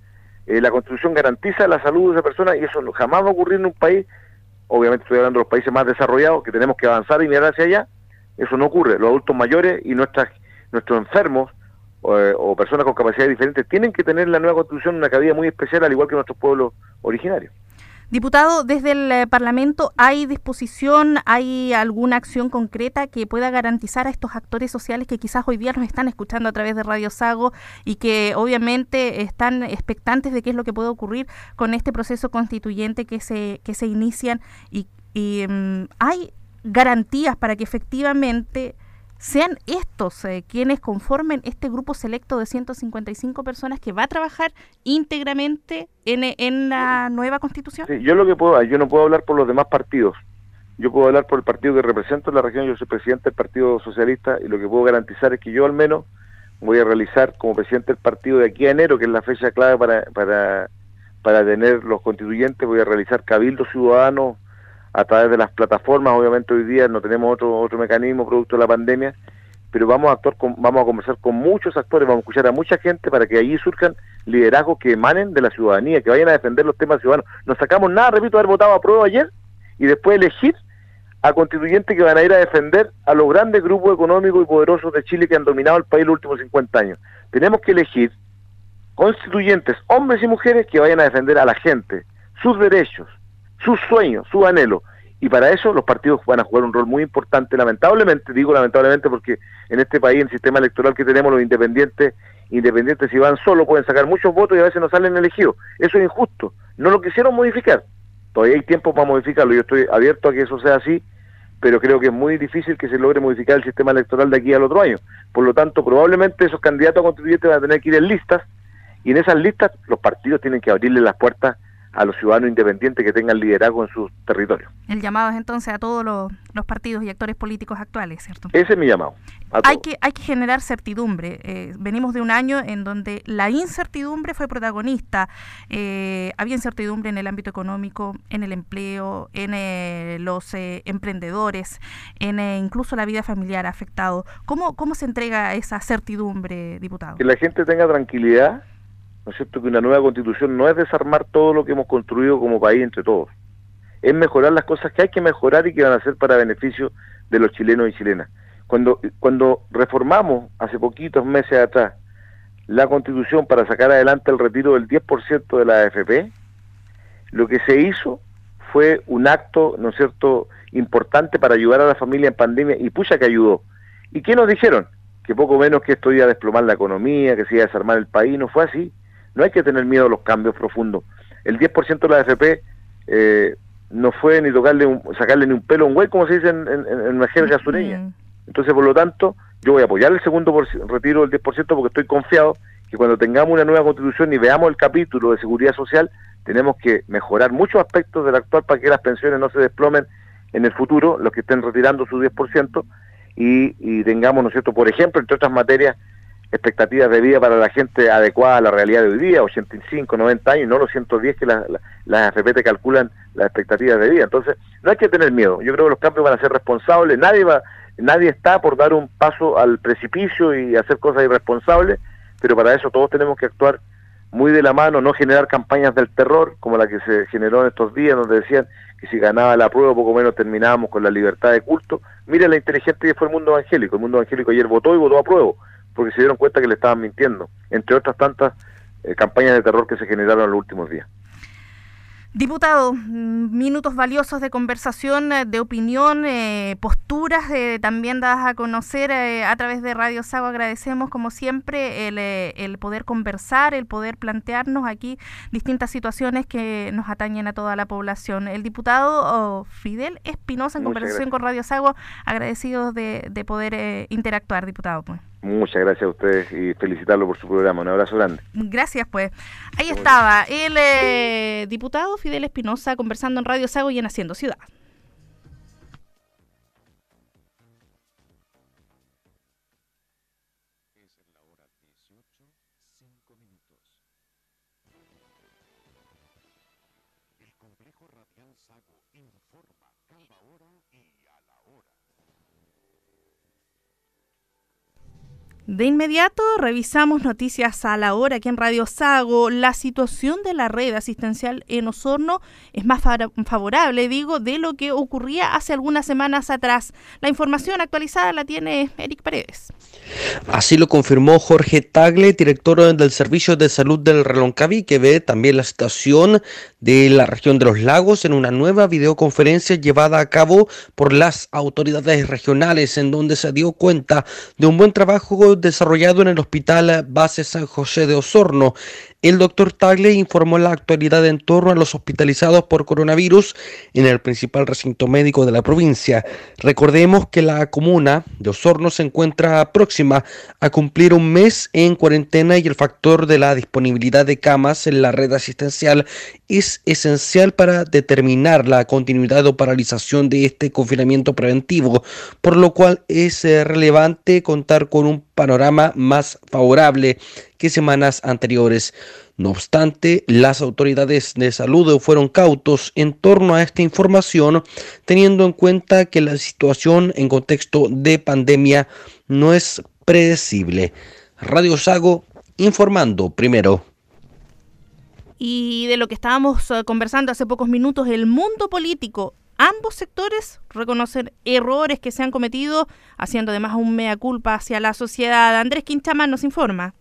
Eh, la Constitución garantiza la salud de esa persona y eso jamás va a ocurrir en un país, obviamente estoy hablando de los países más desarrollados, que tenemos que avanzar y mirar hacia allá, eso no ocurre. Los adultos mayores y nuestras, nuestros enfermos eh, o personas con capacidades diferentes tienen que tener en la nueva Constitución una cabida muy especial, al igual que nuestros pueblos originarios. Diputado, desde el eh, Parlamento, ¿hay disposición, hay alguna acción concreta que pueda garantizar a estos actores sociales que quizás hoy día nos están escuchando a través de Radio Sago y que obviamente están expectantes de qué es lo que puede ocurrir con este proceso constituyente que se, que se inician y, mm, hay garantías para que efectivamente sean estos eh, quienes conformen este grupo selecto de 155 personas que va a trabajar íntegramente en, en la nueva constitución? yo lo que puedo, yo no puedo hablar por los demás partidos. Yo puedo hablar por el partido que represento en la región, yo soy presidente del Partido Socialista y lo que puedo garantizar es que yo al menos voy a realizar como presidente del partido de aquí a enero, que es la fecha clave para, para, para tener los constituyentes, voy a realizar cabildos ciudadanos a través de las plataformas. Obviamente hoy día no tenemos otro otro mecanismo producto de la pandemia, pero vamos a actuar con, vamos a conversar con muchos actores, vamos a escuchar a mucha gente para que allí surjan liderazgos que emanen de la ciudadanía, que vayan a defender los temas ciudadanos. No sacamos nada, repito, haber votado a prueba ayer y después elegir a constituyentes que van a ir a defender a los grandes grupos económicos y poderosos de Chile que han dominado el país los últimos 50 años. Tenemos que elegir constituyentes, hombres y mujeres, que vayan a defender a la gente, sus derechos, sus sueños, su anhelo. Y para eso los partidos van a jugar un rol muy importante, lamentablemente, digo lamentablemente porque en este país, en el sistema electoral que tenemos, los independientes, independientes si van solo pueden sacar muchos votos y a veces no salen elegidos. Eso es injusto. No lo quisieron modificar. Todavía hay tiempo para modificarlo. Yo estoy abierto a que eso sea así, pero creo que es muy difícil que se logre modificar el sistema electoral de aquí al otro año. Por lo tanto, probablemente esos candidatos a constituyentes van a tener que ir en listas y en esas listas los partidos tienen que abrirle las puertas a los ciudadanos independientes que tengan liderazgo en sus territorios. El llamado es entonces a todos los, partidos y actores políticos actuales, ¿cierto? Ese es mi llamado. Hay que, hay que generar certidumbre. Eh, venimos de un año en donde la incertidumbre fue protagonista. Eh, había incertidumbre en el ámbito económico, en el empleo, en eh, los emprendedores, en incluso la vida familiar afectado. ¿Cómo, ¿Cómo se entrega esa certidumbre, diputado? Que la gente tenga tranquilidad ¿no es cierto?, que una nueva constitución no es desarmar todo lo que hemos construido como país entre todos, es mejorar las cosas que hay que mejorar y que van a ser para beneficio de los chilenos y chilenas. Cuando, cuando reformamos hace poquitos meses atrás la constitución para sacar adelante el retiro del 10% de la AFP, lo que se hizo fue un acto, ¿no es cierto?, importante para ayudar a la familia en pandemia y pucha que ayudó. ¿Y qué nos dijeron? Que poco menos que esto iba a desplomar la economía, que se iba a desarmar el país, no fue así. No hay que tener miedo a los cambios profundos. El 10% de la AFP eh, no fue ni tocarle sacarle ni un pelo a un güey, como se dice en, en, una jerga sureña. Entonces, por lo tanto, yo voy a apoyar el segundo retiro del 10% porque estoy confiado que cuando tengamos una nueva constitución y veamos el capítulo de seguridad social, tenemos que mejorar muchos aspectos del actual para que las pensiones no se desplomen en el futuro, los que estén retirando su 10%, y, y tengamos, ¿no es cierto?, por ejemplo, entre otras materias, expectativas de vida para la gente adecuada a la realidad de hoy día, 85, 90 años, no los 110 que las la, AFP calculan las expectativas de vida. Entonces, no hay que tener miedo. Yo creo que los cambios van a ser responsables. Nadie va, nadie está por dar un paso al precipicio y hacer cosas irresponsables, pero para eso todos tenemos que actuar muy de la mano, no generar campañas del terror como la que se generó en estos días, donde decían que si ganaba la prueba poco menos terminábamos con la libertad de culto. Mire la inteligente que fue el mundo evangélico. El mundo evangélico ayer votó y votó a prueba porque se dieron cuenta que le estaban mintiendo, entre otras tantas eh, campañas de terror que se generaron en los últimos días. Diputado, mm, minutos valiosos de conversación, eh, de opinión, eh, posturas también dadas a conocer a través de Radio Sago. Agradecemos, como siempre, el, poder conversar, el poder plantearnos aquí distintas situaciones que nos atañen a toda la población. El diputado oh, Fidel Espinosa, en conversación con Radio Sago, agradecidos de, de poder interactuar, diputado. Pues. Muchas gracias a ustedes y felicitarlo por su programa. Un abrazo grande. Gracias, pues. Ahí estaba el eh, diputado Fidel Espinosa conversando en Radio Sago y en Haciendo Ciudad. De inmediato revisamos noticias a la hora aquí en Radio Sago. La situación de la red asistencial en Osorno es más favorable, digo, de lo que ocurría hace algunas semanas atrás. La información actualizada la tiene Eric Paredes. Así lo confirmó Jorge Tagle, director del Servicio de Salud del Reloncaví, que ve también la situación de la región de los lagos en una nueva videoconferencia llevada a cabo por las autoridades regionales, en donde se dio cuenta de un buen trabajo desarrollado en el Hospital Base San José de Osorno. El doctor Tagle informó la actualidad en torno a los hospitalizados por coronavirus en el principal recinto médico de la provincia. Recordemos que la comuna de Osorno se encuentra próxima a cumplir un mes en cuarentena y el factor de la disponibilidad de camas en la red asistencial es esencial para determinar la continuidad o paralización de este confinamiento preventivo, por lo cual es eh, relevante contar con un panorama más favorable que semanas anteriores. No obstante, las autoridades de salud fueron cautos en torno a esta información, teniendo en cuenta que la situación en contexto de pandemia no es predecible. Radio Sago informando primero. Y de lo que estábamos eh, conversando hace pocos minutos, el mundo político ambos sectores reconocen errores que se han cometido, haciendo además un mea culpa hacia la sociedad. Andrés Quinchaman nos informa.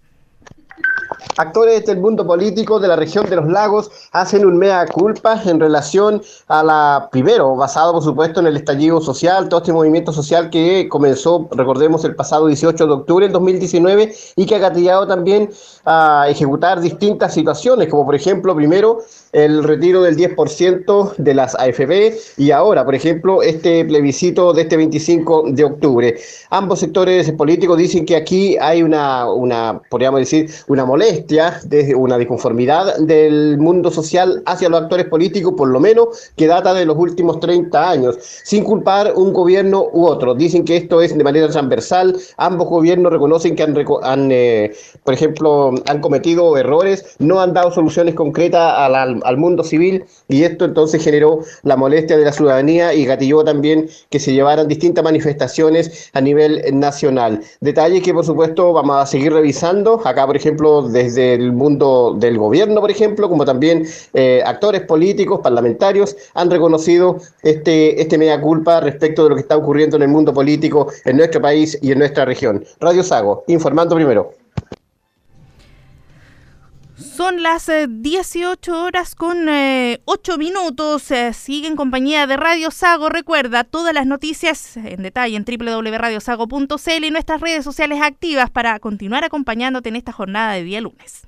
Actores del mundo político de la región de los lagos hacen un mea culpa en relación a la, primero, basado por supuesto en el estallido social, todo este movimiento social que comenzó, recordemos, el pasado 18 de octubre del 2019 y que ha gatillado también a ejecutar distintas situaciones, como por ejemplo, primero, el retiro del 10% de las AFB y ahora, por ejemplo, este plebiscito de este 25 de octubre. Ambos sectores políticos dicen que aquí hay una, una podríamos decir, una molestia, desde una disconformidad del mundo social hacia los actores políticos, por lo menos que data de los últimos 30 años, sin culpar un gobierno u otro. Dicen que esto es de manera transversal, ambos gobiernos reconocen que han, eh, por ejemplo, han cometido errores, no han dado soluciones concretas al, al mundo civil y esto entonces generó la molestia de la ciudadanía y gatilló también que se llevaran distintas manifestaciones a nivel nacional. Detalle que por supuesto vamos a seguir revisando, acá por ejemplo desde el mundo del gobierno, por ejemplo, como también eh, actores políticos, parlamentarios, han reconocido este, este mea culpa respecto de lo que está ocurriendo en el mundo político en nuestro país y en nuestra región. Radio Sago, informando primero. Son las 18 eh, horas con 8 eh, minutos. sigue en compañía de Radio Sago. Recuerda todas las noticias en detalle en www.radiosago.cl y nuestras redes sociales activas para continuar acompañándote en esta jornada de día lunes.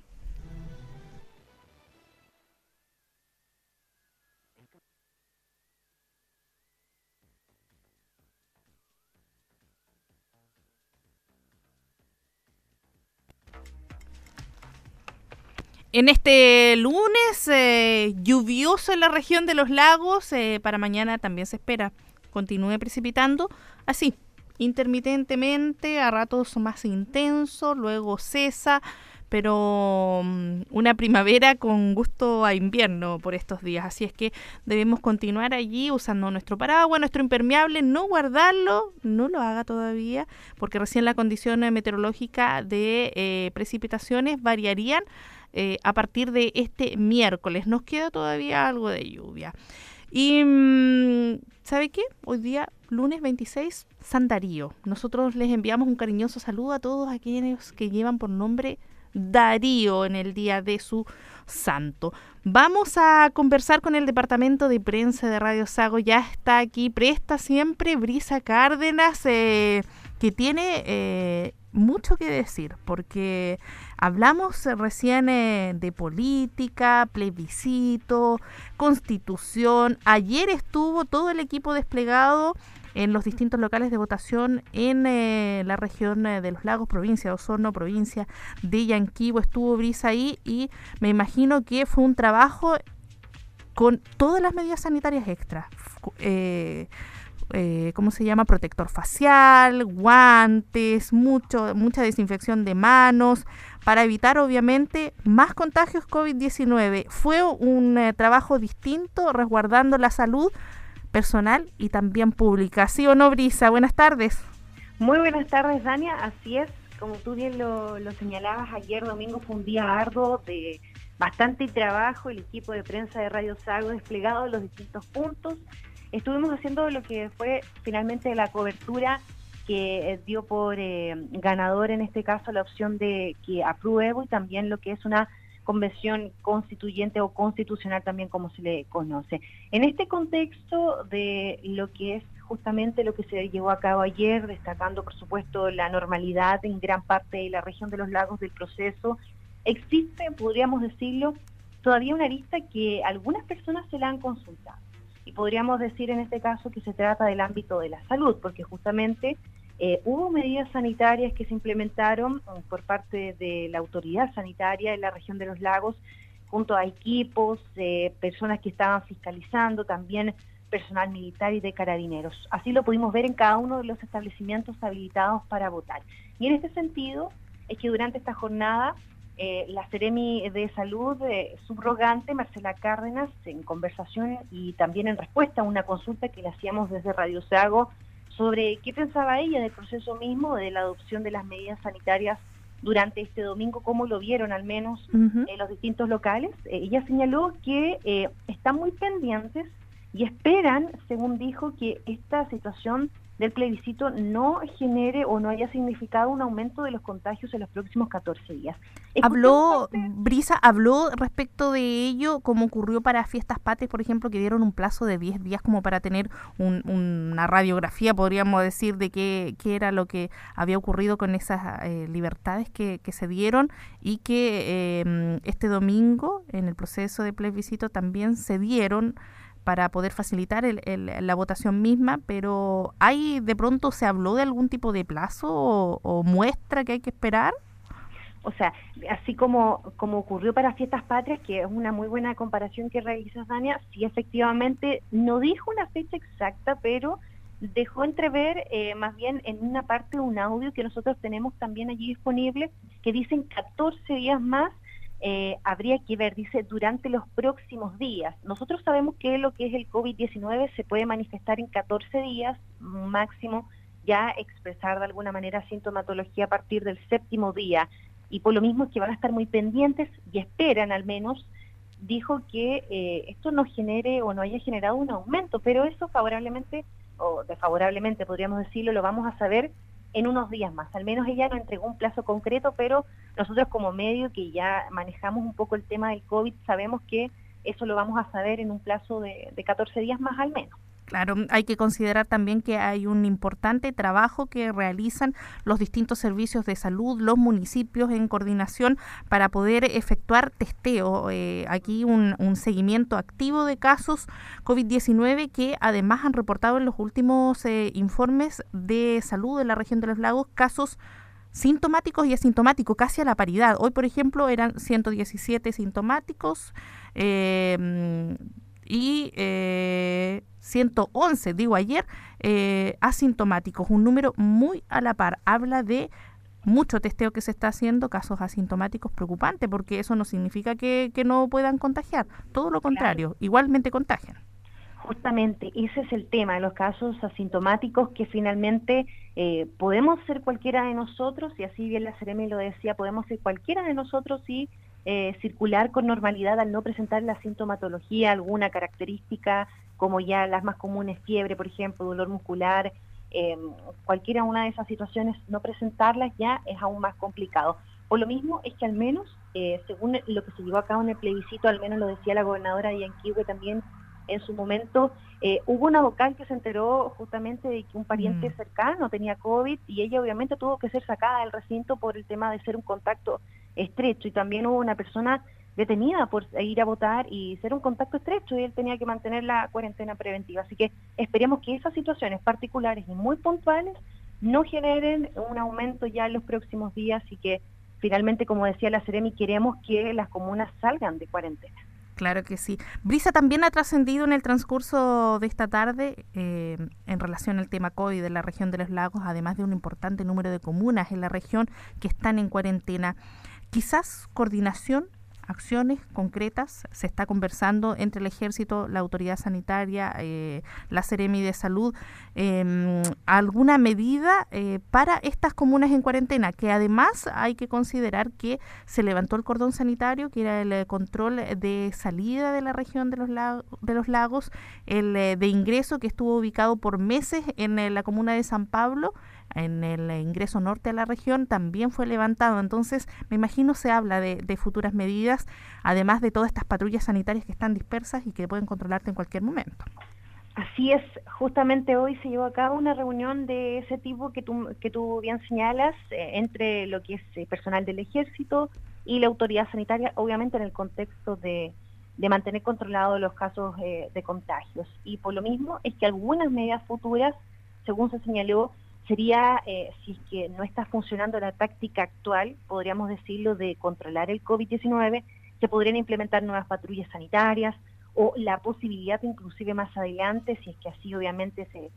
En este lunes eh, lluvioso en la región de los lagos, eh, para mañana también se espera continúe precipitando así, intermitentemente, a ratos más intenso, luego cesa, pero mm, una primavera con gusto a invierno por estos días. Así es que debemos continuar allí usando nuestro paraguas, nuestro impermeable, no guardarlo, no lo haga todavía, porque recién la condición meteorológica de eh, precipitaciones variarían eh, a partir de este miércoles. Nos queda todavía algo de lluvia. Y mm, ¿sabe qué? Hoy día, lunes 26, San Darío. Nosotros les enviamos un cariñoso saludo a todos aquellos que llevan por nombre Darío en el día de su santo. Vamos a conversar con el departamento de prensa de Radio Sago. Ya está aquí, presta siempre Brisa Cárdenas, eh, que tiene eh, mucho que decir, porque hablamos recién eh, de política, plebiscito, constitución. Ayer estuvo todo el equipo desplegado en los distintos locales de votación en eh, la región eh, de los lagos, provincia de Osorno, provincia de Yanquibo. Estuvo Brisa ahí y me imagino que fue un trabajo con todas las medidas sanitarias extras. Eh, ¿cómo se llama? Protector facial, guantes, mucho, mucha desinfección de manos, para evitar obviamente más contagios COVID-19. Fue un eh, trabajo distinto, resguardando la salud personal y también pública. ¿Sí o no, Brisa? Buenas tardes. Muy buenas tardes, Dania. Así es, como tú bien lo, lo señalabas, ayer domingo fue un día arduo de bastante trabajo, el equipo de prensa de Radio Sago desplegado en los distintos puntos estuvimos haciendo lo que fue finalmente la cobertura que eh, dio por eh, ganador en este caso la opción de que apruebe y también lo que es una convención constituyente o constitucional también como se le conoce. En este contexto de lo que es justamente lo que se llevó a cabo ayer, destacando por supuesto la normalidad en gran parte de la región de los lagos del proceso, existe, podríamos decirlo, todavía una lista que algunas personas se la han consultado y podríamos decir en este caso que se trata del ámbito de la salud, porque justamente eh, hubo medidas sanitarias que se implementaron mm, por parte de la autoridad sanitaria en la región de los lagos, junto a equipos, eh, personas que estaban fiscalizando, también personal militar y de carabineros. Así lo pudimos ver en cada uno de los establecimientos habilitados para votar. Y en este sentido es que durante esta jornada eh, la Seremi de Salud eh, subrogante, Marcela Cárdenas, en conversación y también en respuesta a una consulta que le hacíamos desde Radio Sago sobre qué pensaba ella del proceso mismo de la adopción de las medidas sanitarias durante este domingo, cómo lo vieron al menos en los distintos locales. Eh, ella señaló que están muy pendientes y esperan, según dijo, que esta situación del plebiscito no genere o no haya significado un aumento de los contagios en los próximos 14 días. Habló, Brisa, habló respecto de ello, como ocurrió para Fiestas Patrias, por ejemplo, que dieron un plazo de 10 días como para tener una radiografía, podríamos decir, de qué, qué, era lo que había ocurrido con esas eh, libertades que, se dieron y que eh, este domingo, en el proceso de plebiscito, también se dieron para poder facilitar la votación misma, pero ¿hay de pronto se habló de algún tipo de plazo o, muestra que hay que esperar? O sea, así como, como ocurrió para Fiestas Patrias, que es una muy buena comparación que realiza Dania, sí efectivamente no dijo una fecha exacta, pero dejó entrever eh, más bien en una parte un audio que nosotros tenemos también allí disponible, que dicen 14 días más eh, habría que ver, dice, durante los próximos días. Nosotros sabemos que lo que es el COVID-19 se puede manifestar en 14 días máximo, ya expresar de alguna manera sintomatología a partir del séptimo día. Y por lo mismo es que van a estar muy pendientes y esperan al menos, dijo que eh, esto no genere o no haya generado un aumento, pero eso favorablemente o desfavorablemente podríamos decirlo, lo vamos a saber en unos días más. Al menos ella no entregó un plazo concreto, pero nosotros como medio que ya manejamos un poco el tema del COVID, sabemos que eso lo vamos a saber en un plazo de, de 14 días más al menos. Claro, hay que considerar también que hay un importante trabajo que realizan los distintos servicios de salud, los municipios en coordinación para poder efectuar testeo. Eh, aquí un, seguimiento activo de casos COVID-19 que además han reportado en los últimos eh, informes de salud de la región de los lagos casos sintomáticos y asintomáticos, casi a la paridad. Hoy, por ejemplo, eran 117 sintomáticos em, y 111, digo ayer, asintomáticos, un número muy a la par. Habla de mucho testeo que se está haciendo, casos asintomáticos preocupantes, porque eso no significa que, no puedan contagiar, todo lo contrario, igualmente contagian. Justamente, ese es el tema de los casos asintomáticos que finalmente eh, podemos ser cualquiera de nosotros, y así bien la Ceremi lo decía, podemos ser cualquiera de nosotros y eh, circular con normalidad al no presentar la sintomatología, alguna característica como ya las más comunes, fiebre, por ejemplo, dolor muscular, eh, cualquiera una de esas situaciones, no presentarlas ya es aún más complicado. Por lo mismo es que al menos, eh, según lo que se llevó a cabo en el plebiscito, al menos lo decía la gobernadora de Yanquihue también en su momento, eh, hubo una vocal que se enteró justamente de que un pariente mm. cercano tenía COVID y ella obviamente tuvo que ser sacada del recinto por el tema de ser un contacto estrecho y también hubo una persona detenida por ir a votar y ser un contacto estrecho y él tenía que mantener la cuarentena preventiva. Así que esperemos que esas situaciones particulares y muy puntuales no generen un aumento ya en los próximos días y que finalmente, como decía la Ceremi, queremos que las comunas salgan de cuarentena. Claro que sí. Brisa también ha trascendido en el transcurso de esta tarde eh, en relación al tema COVID de la región de los lagos, además de un importante número de comunas en la región que están en cuarentena. Quizás coordinación acciones concretas se está conversando entre el ejército, la autoridad sanitaria, eh, la Seremi de Salud, em, alguna medida eh, para estas comunas en cuarentena, que además hay que considerar que se levantó el cordón sanitario, que era el eh, control de salida de la región de los, de los lagos, el de ingreso que estuvo ubicado por meses en la comuna de San Pablo, en el ingreso norte a la región también fue levantado. Entonces, me imagino se habla de, futuras medidas, además de todas estas patrullas sanitarias que están dispersas y que pueden controlarte en cualquier momento. Así es, justamente hoy se llevó a cabo una reunión de ese tipo que tú, que tú bien señalas, eh, entre lo que es eh, personal del ejército y la autoridad sanitaria, obviamente en el contexto de, de mantener controlados los casos eh, de contagios. Y por lo mismo es que algunas medidas futuras, según se señaló, sería, eh, si es que no está funcionando la táctica actual, podríamos decirlo, de controlar el COVID-19, se podrían implementar nuevas patrullas sanitarias o la posibilidad inclusive más adelante, si es que así obviamente se,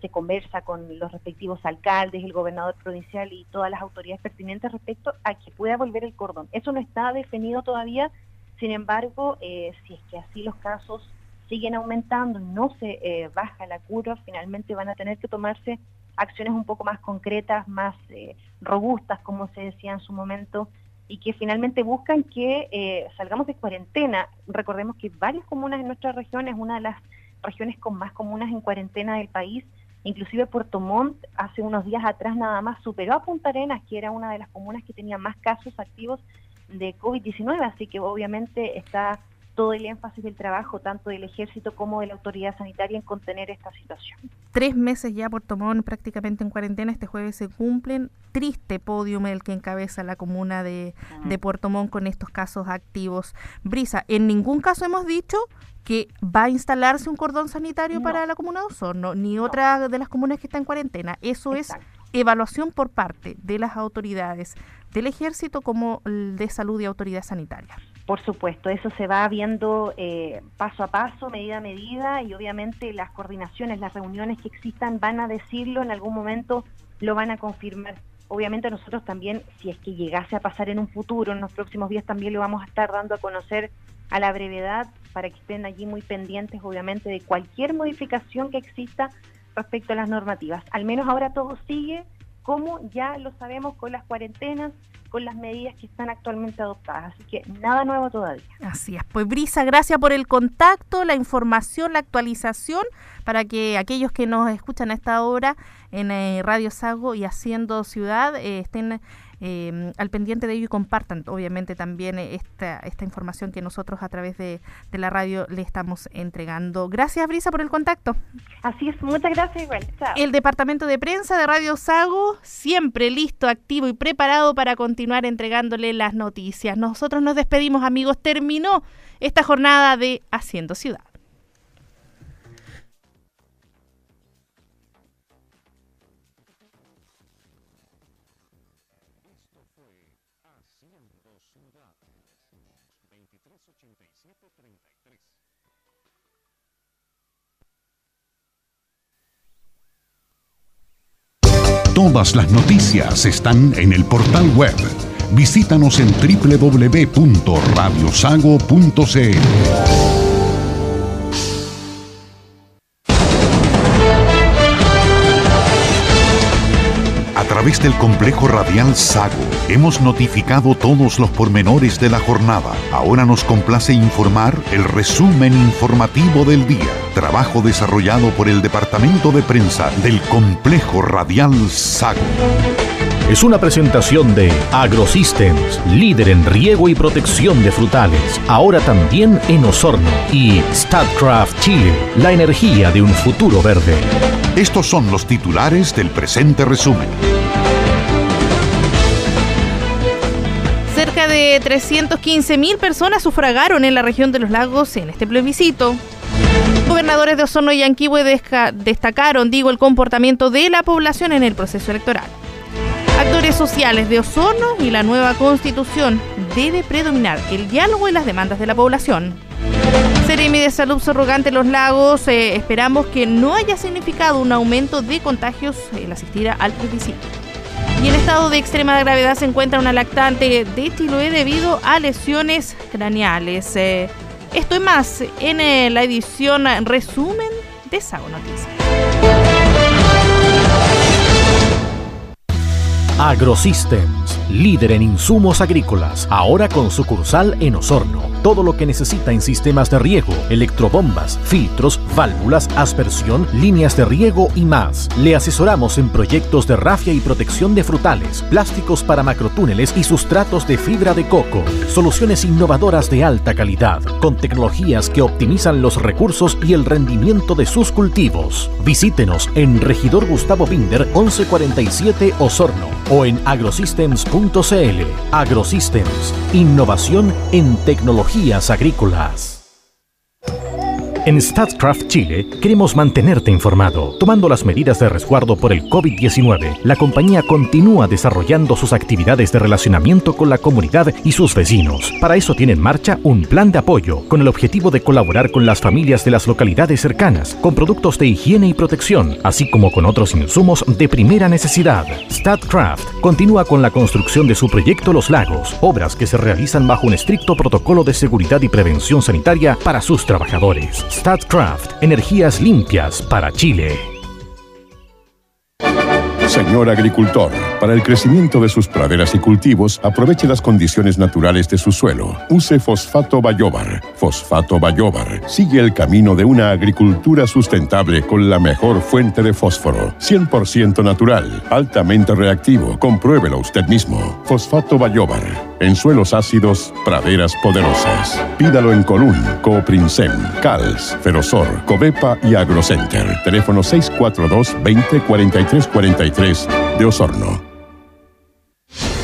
se, conversa con los respectivos alcaldes, el gobernador provincial y todas las autoridades pertinentes respecto a que pueda volver el cordón. Eso no está definido todavía, sin embargo, eh, si es que así los casos siguen aumentando no se eh, baja la curva, finalmente van a tener que tomarse acciones un poco más concretas, más eh, robustas, como se decía en su momento, y que finalmente buscan que eh, salgamos de cuarentena. Recordemos que varias comunas en nuestra región es una de las regiones con más comunas en cuarentena del país. Inclusive Puerto Montt hace unos días atrás nada más superó a Punta Arenas, que era una de las comunas que tenía más casos activos de COVID-19, así que obviamente está todo el énfasis del trabajo, tanto del ejército como de la autoridad sanitaria, en contener esta situación. Tres meses ya Puerto Montt prácticamente en cuarentena, este jueves se cumplen. Triste podium el que encabeza la comuna de, de Puerto Montt con estos casos activos. Brisa, en ningún caso hemos dicho que va a instalarse un cordón sanitario para la comuna de Osorno, ni otra de las comunas que está en cuarentena. Eso es evaluación por parte de las autoridades del ejército como de salud y autoridad sanitaria. Por supuesto, eso se va viendo eh, paso a paso, medida a medida, y obviamente las coordinaciones, las reuniones que existan van a decirlo, en algún momento lo van a confirmar. Obviamente nosotros también, si es que llegase a pasar en un futuro, en los próximos días también lo vamos a estar dando a conocer a la brevedad para que estén allí muy pendientes, obviamente, de cualquier modificación que exista respecto a las normativas. Al menos ahora todo sigue como ya lo sabemos con las cuarentenas, con las medidas que están actualmente adoptadas. Así que nada nuevo todavía. Así es. Pues Brisa, gracias por el contacto, la información, la actualización, para que aquellos que nos escuchan a esta hora en eh, Radio Sago y Haciendo Ciudad eh, estén eh, al pendiente de ello y compartan obviamente también esta, esta información que nosotros a través de, la radio le estamos entregando. Gracias Brisa por el contacto. Así es, muchas gracias igual. El departamento de prensa de Radio Sago siempre listo, activo y preparado para continuar entregándole las noticias. Nosotros nos despedimos amigos, terminó esta jornada de Haciendo Ciudad. Todas las noticias están en el portal web. Visítanos en www.radiosago.cl. través del complejo radial Sago hemos notificado todos los pormenores de la jornada. Ahora nos complace informar el resumen informativo del día. Trabajo desarrollado por el Departamento de Prensa del complejo radial Sago. Es una presentación de AgroSystems, líder en riego y protección de frutales, ahora también en Osorno, y StatCraft Chile, la energía de un futuro verde. Estos son los titulares del presente resumen. Cerca de 315.000 personas sufragaron en la región de los lagos en este plebiscito. Gobernadores de Osorno y Yanquihue destacaron, digo, el comportamiento de la población en el proceso electoral. Actores sociales de Osorno y la nueva constitución debe predominar el diálogo y las demandas de la población. Seremi de Salud Sorrogante Los Lagos, eh, esperamos que no haya significado un aumento de contagios el asistir al plebiscito. Y en estado de extrema gravedad se encuentra una lactante de Chiloé debido a lesiones craneales. Eh, esto y más en eh, la edición resumen de Sago Noticias. AgroSystems, líder en insumos agrícolas, ahora con sucursal en Osorno. Todo lo que necesita en sistemas de riego, electrobombas, filtros, válvulas, aspersión, líneas de riego y más. Le asesoramos en proyectos de rafia y protección de frutales, plásticos para macrotúneles y sustratos de fibra de coco. Soluciones innovadoras de alta calidad, con tecnologías que optimizan los recursos y el rendimiento de sus cultivos. Visítenos en Regidor Gustavo Binder 1147 Osorno o en agrosystems.cl. Agrosystems, innovación en tecnologías agrícolas. En StatsCraft Chile queremos mantenerte informado. Tomando las medidas de resguardo por el COVID-19, la compañía continúa desarrollando sus actividades de relacionamiento con la comunidad y sus vecinos. Para eso tiene en marcha un plan de apoyo con el objetivo de colaborar con las familias de las localidades cercanas, con productos de higiene y protección, así como con otros insumos de primera necesidad. StatCraft continúa con la construcción de su proyecto Los Lagos, obras que se realizan bajo un estricto protocolo de seguridad y prevención sanitaria para sus trabajadores. StatCraft, energías limpias para Chile. Señor agricultor, para el crecimiento de sus praderas y cultivos, aproveche las condiciones naturales de su suelo. Use fosfato Bayobar. Fosfato Bayobar sigue el camino de una agricultura sustentable con la mejor fuente de fósforo. 100% natural, altamente reactivo. Compruébelo usted mismo. Fosfato Bayobar. En suelos ácidos, praderas poderosas. Pídalo en Colún, Cooprinsem, CALS, Ferosor, Covepa y Agrocenter. Teléfono 642 20 43 43 de Osorno.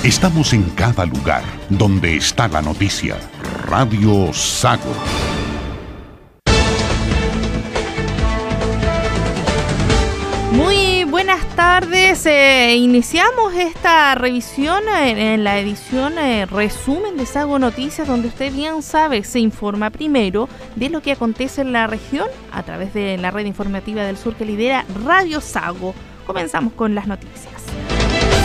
Estamos en cada lugar donde está la noticia. Radio Sago. Muy buenas tardes. Eh, iniciamos esta revisión en, en la edición eh, resumen de Sago Noticias, donde usted bien sabe, se informa primero de lo que acontece en la región a través de la red informativa del sur que lidera Radio Sago. Comenzamos con las noticias.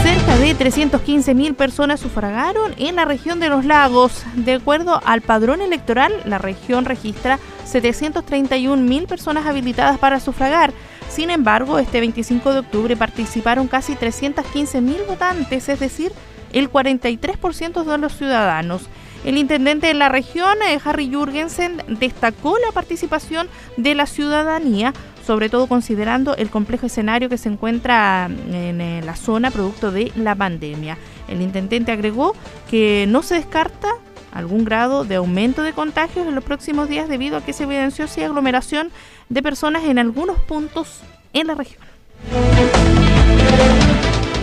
Cerca de 315.000 personas sufragaron en la región de los lagos. De acuerdo al padrón electoral, la región registra 731.000 personas habilitadas para sufragar. Sin embargo, este 25 de octubre participaron casi 315.000 votantes, es decir, el 43% de los ciudadanos. El intendente de la región, eh, Harry Jurgensen, destacó la participación de la ciudadanía sobre todo considerando el complejo escenario que se encuentra en eh, la zona producto de la pandemia. El intendente agregó que no se descarta algún grado de aumento de contagios en los próximos días debido a que se evidenció sí aglomeración de personas en algunos puntos en la región.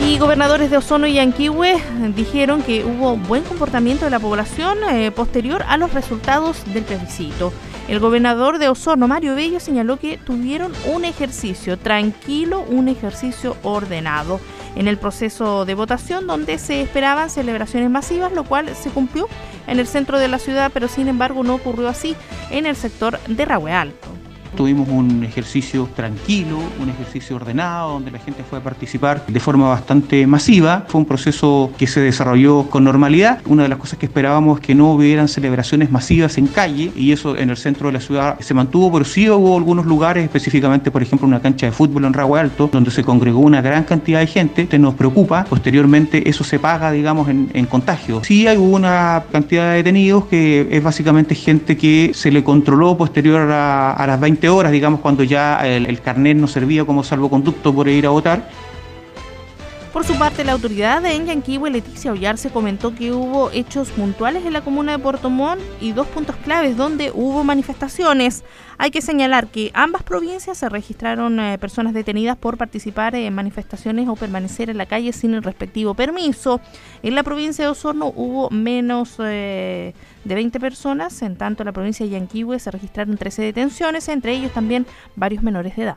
Y gobernadores de Ozono y Yanquihue dijeron que hubo buen comportamiento de la población eh, posterior a los resultados del plebiscito. El gobernador de Osorno, Mario Bello, señaló que tuvieron un ejercicio tranquilo, un ejercicio ordenado en el proceso de votación donde se esperaban celebraciones masivas, lo cual se cumplió en el centro de la ciudad, pero sin embargo no ocurrió así en el sector de Rahue Alto. Tuvimos un ejercicio tranquilo, un ejercicio ordenado, donde la gente fue a participar de forma bastante masiva. Fue un proceso que se desarrolló con normalidad. Una de las cosas que esperábamos es que no hubieran celebraciones masivas en calle, y eso en el centro de la ciudad se mantuvo, pero sí hubo algunos lugares, específicamente, por ejemplo, una cancha de fútbol en Ragua Alto, donde se congregó una gran cantidad de gente. Te nos preocupa, posteriormente eso se paga, digamos, en, en contagio. Sí hay una cantidad de detenidos que es básicamente gente que se le controló posterior a, a las 20 horas, digamos, cuando ya el, carnet no servía como salvoconducto por ir a votar. Por su parte, la autoridad de Enyanquihue, Leticia Ollarse, comentó que hubo hechos puntuales en la comuna de Puerto Montt y dos puntos claves donde hubo manifestaciones. Hay que señalar que ambas provincias se registraron eh, personas detenidas por participar en manifestaciones o permanecer en la calle sin el respectivo permiso. En la provincia de Osorno hubo menos eh, de 20 personas, en tanto en la provincia de Yanquihue se registraron 13 detenciones, entre ellos también varios menores de edad.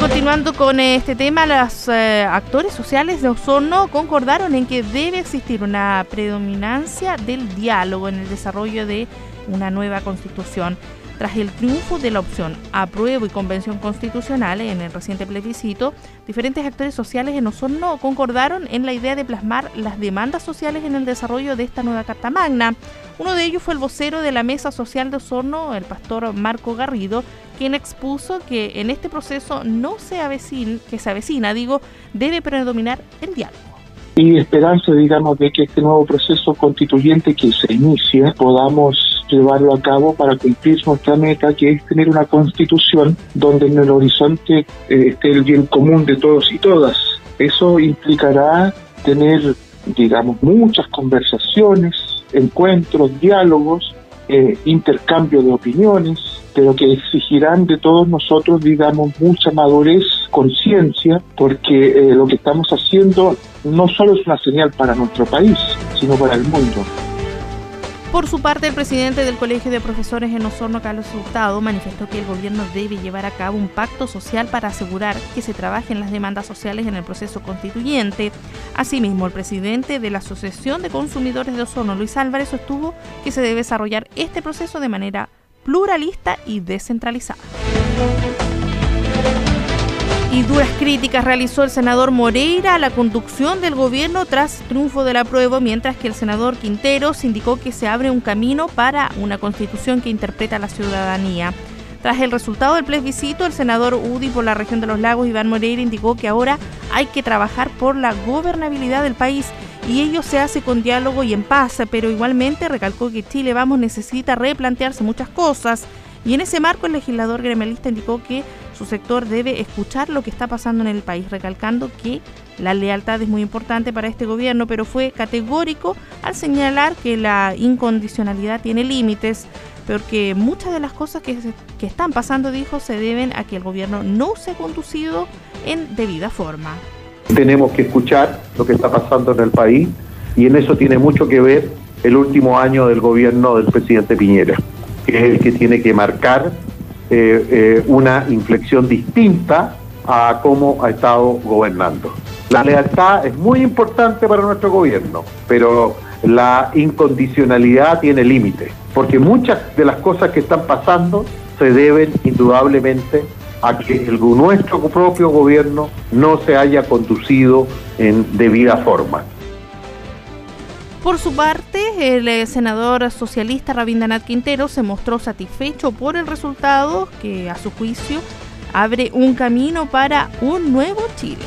Continuando con este tema, los eh, actores sociales de Osorno concordaron en que debe existir una predominancia del diálogo en el desarrollo de una nueva constitución. Tras el triunfo de la opción apruebo y convención constitucional en el reciente plebiscito, diferentes actores sociales en Osorno concordaron en la idea de plasmar las demandas sociales en el desarrollo de esta nueva Carta Magna. Uno de ellos fue el vocero de la Mesa Social de Osorno, el pastor Marco Garrido, quien expuso que en este proceso no se avecina, que se avecina, digo, debe predominar el diálogo y esperanza, digamos, de que este nuevo proceso constituyente que se inicia podamos llevarlo a cabo para cumplir nuestra meta, que es tener una constitución donde en el horizonte eh, esté el bien común de todos y todas. Eso implicará tener, digamos, muchas conversaciones, encuentros, diálogos, eh, intercambio de opiniones, pero que exigirán de todos nosotros, digamos, mucha madurez, conciencia, porque eh, lo que estamos haciendo no solo es una señal para nuestro país, sino para el mundo. Por su parte, el presidente del Colegio de Profesores en Osorno, Carlos Hurtado, manifestó que el gobierno debe llevar a cabo un pacto social para asegurar que se trabajen las demandas sociales en el proceso constituyente. Asimismo, el presidente de la Asociación de Consumidores de Osorno, Luis Álvarez, sostuvo que se debe desarrollar este proceso de manera pluralista y descentralizada. Y duras críticas realizó el senador Moreira a la conducción del gobierno tras triunfo de la prueba, mientras que el senador Quinteros indicó que se abre un camino para una constitución que interpreta a la ciudadanía. Tras el resultado del plebiscito, el senador UDI por la región de los lagos, Iván Moreira, indicó que ahora hay que trabajar por la gobernabilidad del país y ello se hace con diálogo y en paz, pero igualmente recalcó que Chile Vamos necesita replantearse muchas cosas y en ese marco el legislador gremialista indicó que su sector debe escuchar lo que está pasando en el país, recalcando que la lealtad es muy importante para este gobierno, pero fue categórico al señalar que la incondicionalidad tiene límites, porque muchas de las cosas que, están pasando, dijo, se deben a que el gobierno no se ha conducido en debida forma. Tenemos que escuchar lo que está pasando en el país y en eso tiene mucho que ver el último año del gobierno del presidente Piñera, que es el que tiene que marcar una inflexión distinta a cómo ha estado gobernando. La lealtad es muy importante para nuestro gobierno, pero la incondicionalidad tiene límites, porque muchas de las cosas que están pasando se deben indudablemente a que nuestro propio gobierno no se haya conducido en debida forma. Por su parte, el eh, senador socialista Rabindranath Quintero se mostró satisfecho por el resultado que, a su juicio, abre un camino para un nuevo Chile.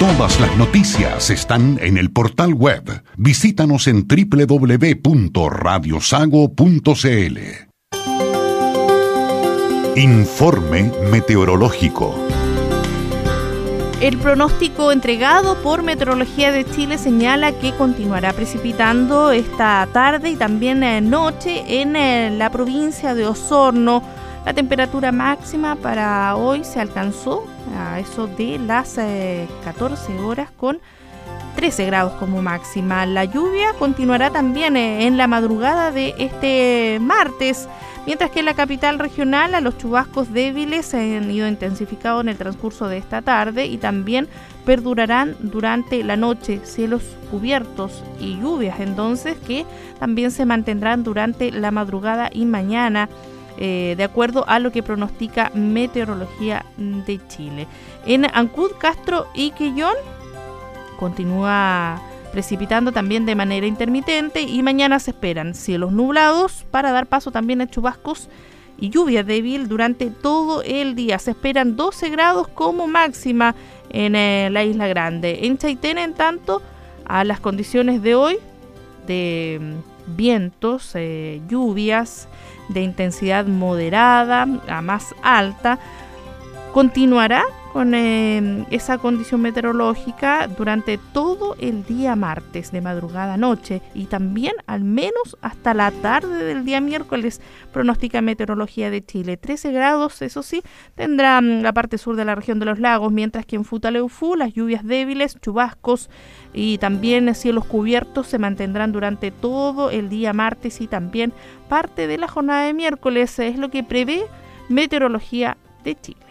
Todas las noticias están en el portal web. Visítanos en www.radiosago.cl. Informe meteorológico. El pronóstico entregado por Meteorología de Chile señala que continuará precipitando esta tarde y también eh, noche en eh, la provincia de Osorno. La temperatura máxima para hoy se alcanzó a eso de las 14 eh, horas con 13 grados como máxima. La lluvia continuará también en la madrugada de este martes, mientras que en la capital regional a los chubascos débiles se han ido intensificados en el transcurso de esta tarde y también perdurarán durante la noche, cielos cubiertos y lluvias entonces que también se mantendrán durante la madrugada y mañana. Eh, de acuerdo a lo que pronostica Meteorología de Chile. En Ancud, Castro y Quillón continúa precipitando también de manera intermitente y mañana se esperan cielos nublados para dar paso también a chubascos y lluvia débil durante todo el día. Se esperan 12 grados como máxima en eh, la Isla Grande. En Chaitén, en tanto, a las condiciones de hoy de mm, vientos, eh, lluvias de intensidad moderada a más alta, continuará con eh, esa condición meteorológica durante todo el día martes, de madrugada a noche y también al menos hasta la tarde del día miércoles, pronostica Meteorología de Chile. 13 grados, eso sí, tendrá mm, la parte sur de la región de los lagos, mientras que en Futaleufú las lluvias débiles, chubascos y también cielos cubiertos se mantendrán durante todo el día martes y también parte de la jornada de miércoles, es lo que prevé Meteorología de Chile.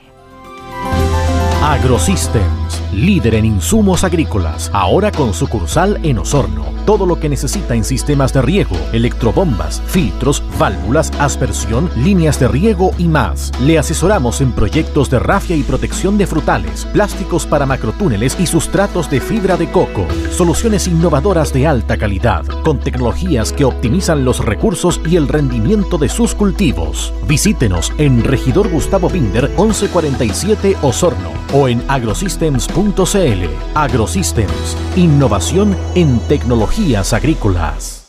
AgroSystems, líder en insumos agrícolas, ahora con sucursal en Osorno. Todo lo que necesita en sistemas de riego, electrobombas, filtros, válvulas, aspersión, líneas de riego y más. Le asesoramos en proyectos de rafia y protección de frutales, plásticos para macrotúneles y sustratos de fibra de coco. Soluciones innovadoras de alta calidad, con tecnologías que optimizan los recursos y el rendimiento de sus cultivos. Visítenos en Regidor Gustavo Binder 1147 Osorno o en agrosystems.cl. Agrosystems, innovación en tecnologías agrícolas.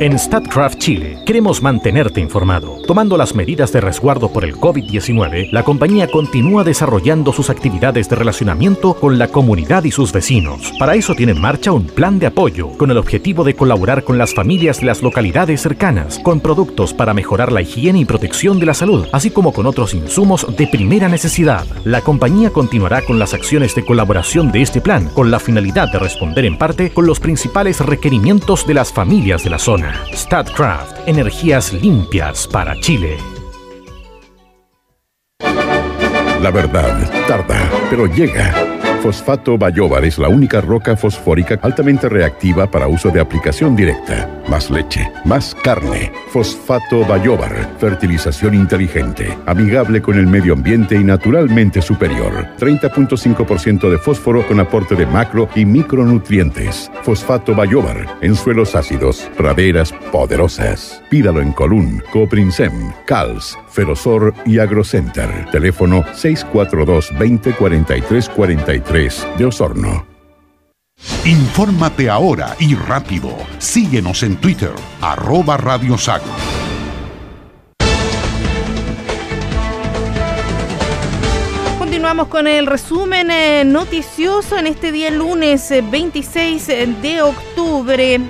En StatCraft Chile queremos mantenerte informado. Tomando las medidas de resguardo por el COVID-19, la compañía continúa desarrollando sus actividades de relacionamiento con la comunidad y sus vecinos. Para eso tiene en marcha un plan de apoyo con el objetivo de colaborar con las familias de las localidades cercanas, con productos para mejorar la higiene y protección de la salud, así como con otros insumos de primera necesidad. La compañía continuará con las acciones de colaboración de este plan, con la finalidad de responder en parte con los principales requerimientos de las familias de la zona. StatCraft, energías limpias para Chile. La verdad tarda, pero llega. Fosfato Bayobar es la única roca fosfórica altamente reactiva para uso de aplicación directa. Más leche, más carne. Fosfato Bayobar, fertilización inteligente, amigable con el medio ambiente y naturalmente superior. 30.5% de fósforo con aporte de macro y micronutrientes. Fosfato Bayobar, en suelos ácidos, praderas poderosas. Pídalo en Colún, Coprinsem, Cals, Ferosor y Agrocenter. Teléfono 642 2043 43 de Osorno. Infórmate ahora y rápido. Síguenos en Twitter, arroba Radio Sago. Continuamos con el resumen eh, noticioso en este día lunes 26 eh, de octubre.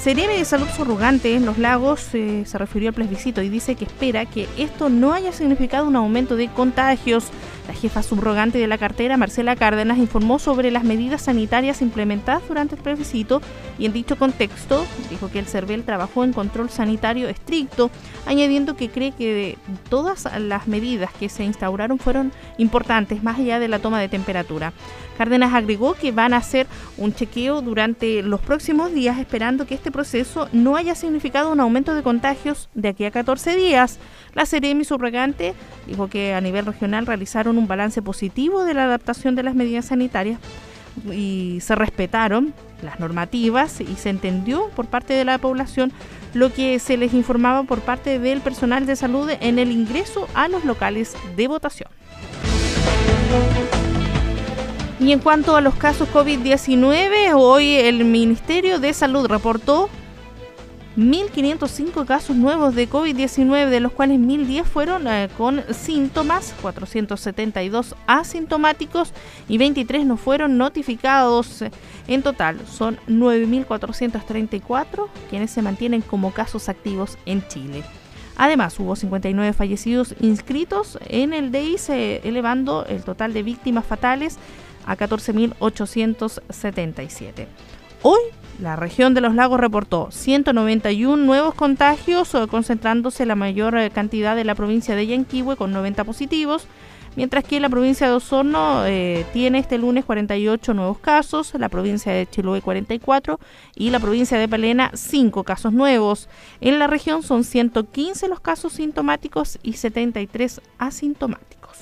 Seremi de Salud Surrogante en Los Lagos eh, se refirió al plebiscito y dice que espera que esto no haya significado un aumento de contagios. La jefa subrogante de la cartera, Marcela Cárdenas, informó sobre las medidas sanitarias implementadas durante el plebiscito y en dicho contexto dijo que el CERVEL trabajó en control sanitario estricto, añadiendo que cree que todas las medidas que se instauraron fueron importantes, más allá de la toma de temperatura. Cárdenas agregó que van a hacer un chequeo durante los próximos días esperando que este proceso no haya significado un aumento de contagios de aquí a 14 días. La Seremi subrogante dijo que a nivel regional realizaron un balance positivo de la adaptación de las medidas sanitarias y se respetaron las normativas y se entendió por parte de la población lo que se les informaba por parte del personal de salud en el ingreso a los locales de votación. Y en cuanto a los casos COVID-19, hoy el Ministerio de Salud reportó 1.505 casos nuevos de COVID-19, de los cuales 1.010 fueron eh, con síntomas, 472 asintomáticos y 23 no fueron notificados. En total, son 9.434 quienes se mantienen como casos activos en Chile. Además, hubo 59 fallecidos inscritos en el DIC, elevando el total de víctimas fatales a 14.877. Hoy la región de los lagos reportó 191 nuevos contagios, eh, concentrándose la mayor eh, cantidad de la provincia de Yanquihue con 90 positivos, mientras que la provincia de Osorno eh, tiene este lunes 48 nuevos casos, la provincia de Chiloé 44 y la provincia de Palena 5 casos nuevos. En la región son 115 los casos sintomáticos y 73 asintomáticos.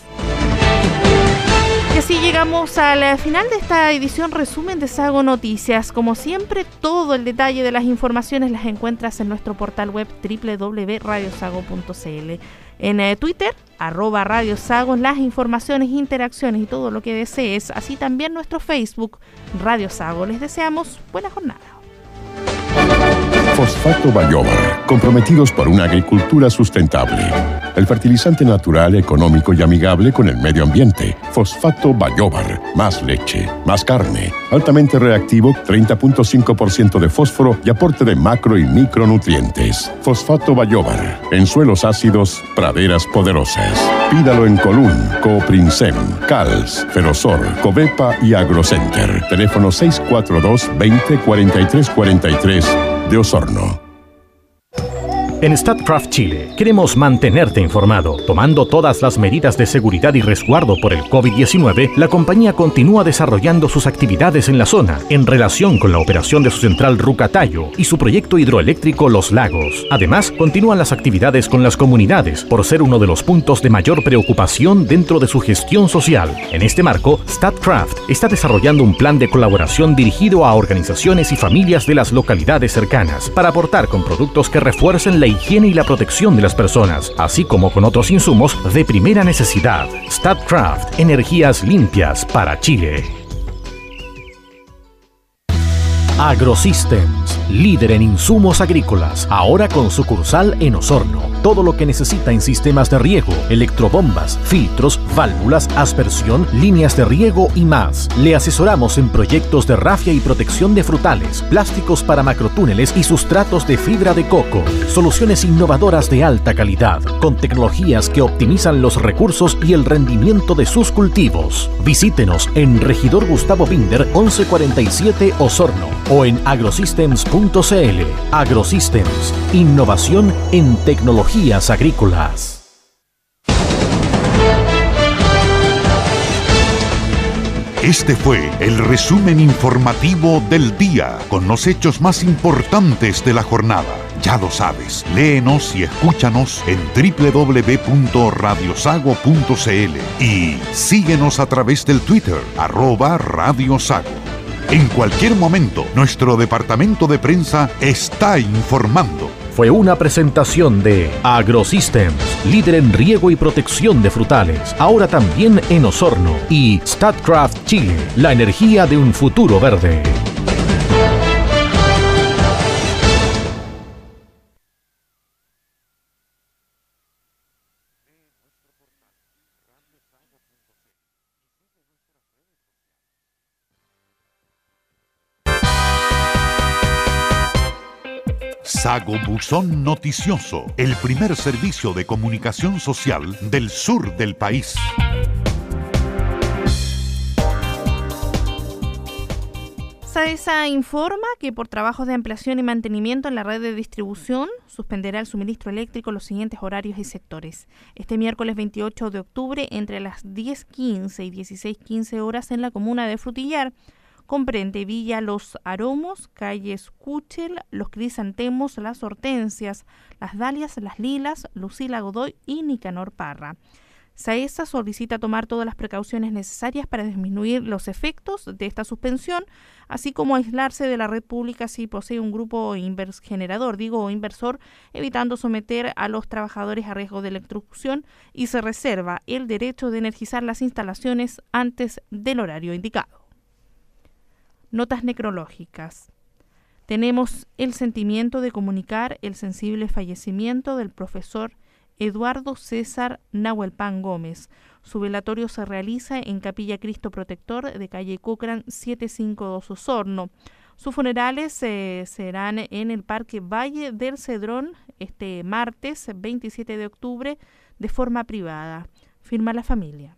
Y así llegamos al final de esta edición resumen de Sago Noticias. Como siempre, todo el detalle de las informaciones las encuentras en nuestro portal web www.radiosago.cl. En eh, Twitter, arroba Radio Sago, las informaciones, interacciones y todo lo que desees. Así también nuestro Facebook, Radio Sago. Les deseamos buena jornada. Fosfato Bayóvar, comprometidos por una agricultura sustentable. El fertilizante natural, económico y amigable con el medio ambiente. Fosfato Bayóvar, más leche, más carne, altamente reactivo, 30.5% de fósforo y aporte de macro y micronutrientes. Fosfato Bayóvar, en suelos ácidos, praderas poderosas. Pídalo en Colún, Coprinsem, CALS, Ferosor, Covepa y Agrocenter. Teléfono 642 20 43 43 de Osorno. En StatCraft Chile queremos mantenerte informado. Tomando todas las medidas de seguridad y resguardo por el COVID-19, la compañía continúa desarrollando sus actividades en la zona en relación con la operación de su central Rucatayo y su proyecto hidroeléctrico Los Lagos. Además, continúan las actividades con las comunidades por ser uno de los puntos de mayor preocupación dentro de su gestión social. En este marco, StatCraft está desarrollando un plan de colaboración dirigido a organizaciones y familias de las localidades cercanas para aportar con productos que refuercen la higiene y la protección de las personas, así como con otros insumos de primera necesidad. StatCraft, energías limpias para Chile. Líder en insumos agrícolas, ahora con sucursal en Osorno. Todo lo que necesita en sistemas de riego, electrobombas, filtros, válvulas, aspersión, líneas de riego y más. Le asesoramos en proyectos de rafia y protección de frutales, plásticos para macrotúneles y sustratos de fibra de coco. Soluciones innovadoras de alta calidad, con tecnologías que optimizan los recursos y el rendimiento de sus cultivos. Visítenos en Regidor Gustavo Binder 1147 Osorno o en agrosystems.cl. Agrosystems, innovación en tecnologías agrícolas. Este fue el resumen informativo del día con los hechos más importantes de la jornada. Ya lo sabes, léenos y escúchanos en www.radiosago.cl y síguenos a través del Twitter, arroba radiosago. En cualquier momento, nuestro departamento de prensa está informando. Fue una presentación de AgroSystems, líder en riego y protección de frutales, ahora también en Osorno, y StatCraft Chile, la energía de un futuro verde. Sago Buzón Noticioso, el primer servicio de comunicación social del sur del país. SAESA informa que por trabajos de ampliación y mantenimiento en la red de distribución suspenderá el suministro eléctrico los siguientes horarios y sectores. Este miércoles 28 de octubre entre las 10.15 y 16.15 horas en la comuna de Frutillar Comprende Villa Los Aromos, calles Cuchel, Los Crisantemos, Las Hortensias, Las Dalias, Las Lilas, Lucila Godoy y Nicanor Parra. SAESA solicita tomar todas las precauciones necesarias para disminuir los efectos de esta suspensión, así como aislarse de la red pública si posee un grupo generador, digo inversor, evitando someter a los trabajadores a riesgo de electrocución y se reserva el derecho de energizar las instalaciones antes del horario indicado. Notas necrológicas. Tenemos el sentimiento de comunicar el sensible fallecimiento del profesor Eduardo César Nahuelpan Gómez. Su velatorio se realiza en Capilla Cristo Protector de calle Cochrane 752 Osorno. Sus funerales eh, serán en el Parque Valle del Cedrón este martes 27 de octubre de forma privada. Firma la familia.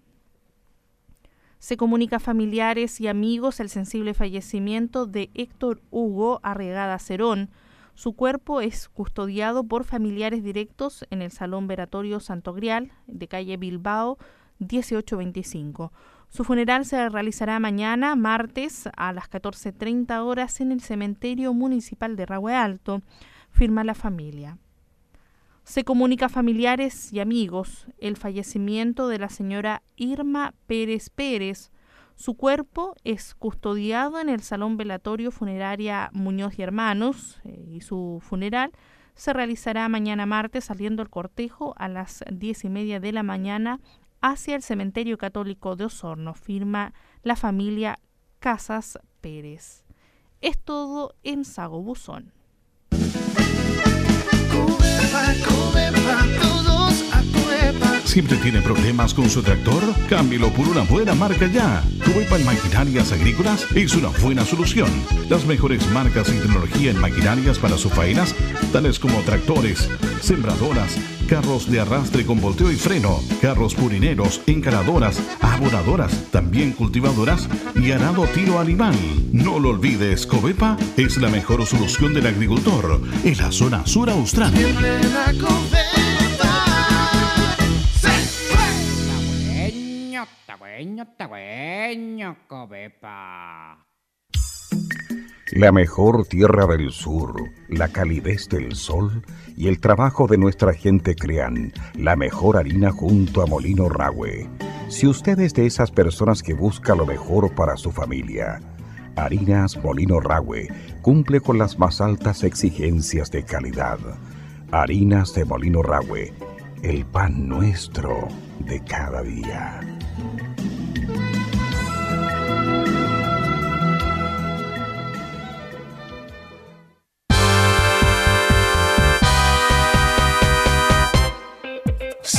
Se comunica a familiares y amigos el sensible fallecimiento de Héctor Hugo Arregada Cerón. Su cuerpo es custodiado por familiares directos en el Salón Veratorio Santo Grial de calle Bilbao 1825. Su funeral se realizará mañana, martes, a las 14.30 horas en el Cementerio Municipal de Rahue Alto, firma la familia. Se comunica a familiares y amigos el fallecimiento de la señora Irma Pérez Pérez. Su cuerpo es custodiado en el Salón Velatorio Funeraria Muñoz y Hermanos eh, y su funeral se realizará mañana martes saliendo el cortejo a las diez y media de la mañana hacia el Cementerio Católico de Osorno, firma la familia Casas Pérez. Es todo en Sago Buzón. Come pa, come pa, ¿Siempre tiene problemas con su tractor? Cámbielo por una buena marca ya. Cubepa en Maquinarias Agrícolas es una buena solución. Las mejores marcas y tecnología en maquinarias para sus faenas, tales como tractores, sembradoras, carros de arrastre con volteo y freno, carros purineros, encaradoras, abonadoras, también cultivadoras y arado tiro animal. No lo olvides, Covepa es la mejor solución del agricultor en la zona sur austral. La mejor tierra del sur, la calidez del sol y el trabajo de nuestra gente crean la mejor harina junto a Molino Ragüe. Si usted es de esas personas que busca lo mejor para su familia, Harinas Molino Ragüe cumple con las más altas exigencias de calidad. Harinas de Molino Ragüe, el pan nuestro de cada día.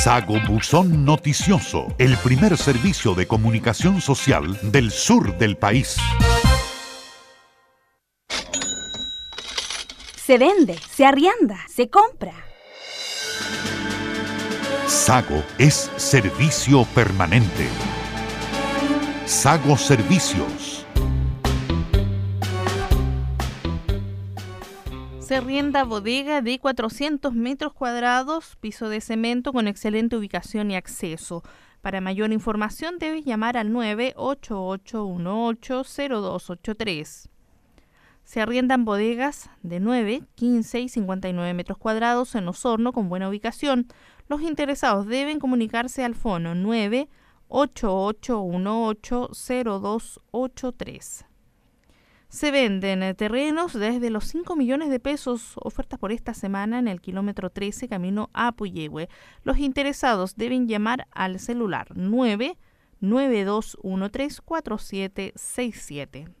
Sago Buzón Noticioso, el primer servicio de comunicación social del sur del país. Se vende, se arrienda, se compra. Sago es servicio permanente. Sago Servicios Se rienda bodega de 400 metros cuadrados, piso de cemento con excelente ubicación y acceso. Para mayor información debes llamar al 988180283. Se arriendan bodegas de 9, 15 y 59 metros cuadrados en Osorno con buena ubicación. Los interesados deben comunicarse al fono 988180283. Se venden eh, terrenos desde los 5 millones de pesos ofertas por esta semana en el kilómetro 13 camino a Puyehue. Los interesados deben llamar al celular 9 9213 4767.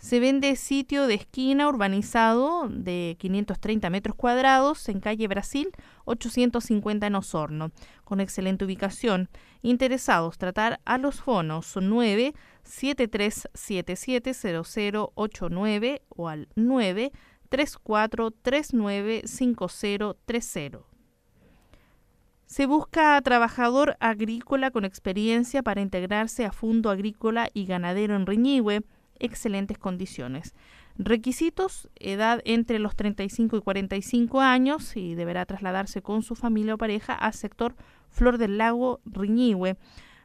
Se vende sitio de esquina urbanizado de 530 metros cuadrados en calle Brasil 850 en Osorno, con excelente ubicación. Interesados tratar a los fonos 9 73770089 o al 9 34395030. Se busca trabajador agrícola con experiencia para integrarse a Fundo Agrícola y Ganadero en Riñihue excelentes condiciones. Requisitos, edad entre los 35 y 45 años y deberá trasladarse con su familia o pareja al sector Flor del Lago Riñihue.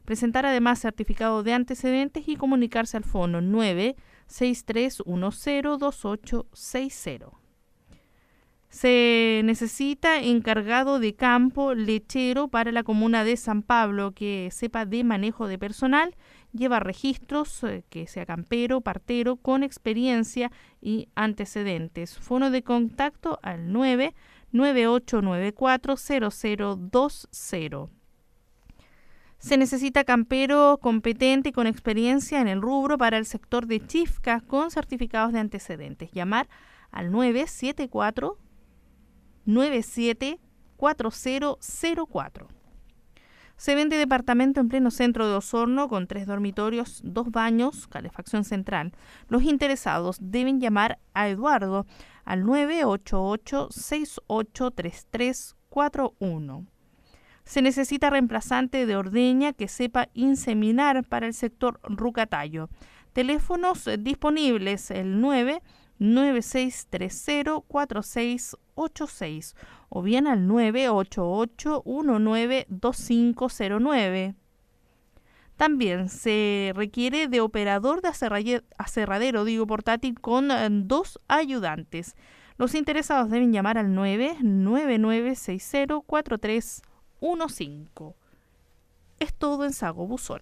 Presentar además certificado de antecedentes y comunicarse al fono 963102860. Se necesita encargado de campo lechero para la comuna de San Pablo que sepa de manejo de personal lleva registros, eh, que sea campero, partero, con experiencia y antecedentes. Fono de contacto al 9 98940020. Se necesita campero competente y con experiencia en el rubro para el sector de Chifca con certificados de antecedentes. Llamar al 974 974004. Se vende departamento en pleno centro de Osorno con tres dormitorios, dos baños, calefacción central. Los interesados deben llamar a Eduardo al 988-683341. Se necesita reemplazante de ordeña que sepa inseminar para el sector Rucatayo. Teléfonos eh, disponibles el 9 96304686 o bien al 988192509. También se requiere de operador de aserradero, digo portátil, con eh, dos ayudantes. Los interesados deben llamar al 999604315. Es todo en Sago Buzón.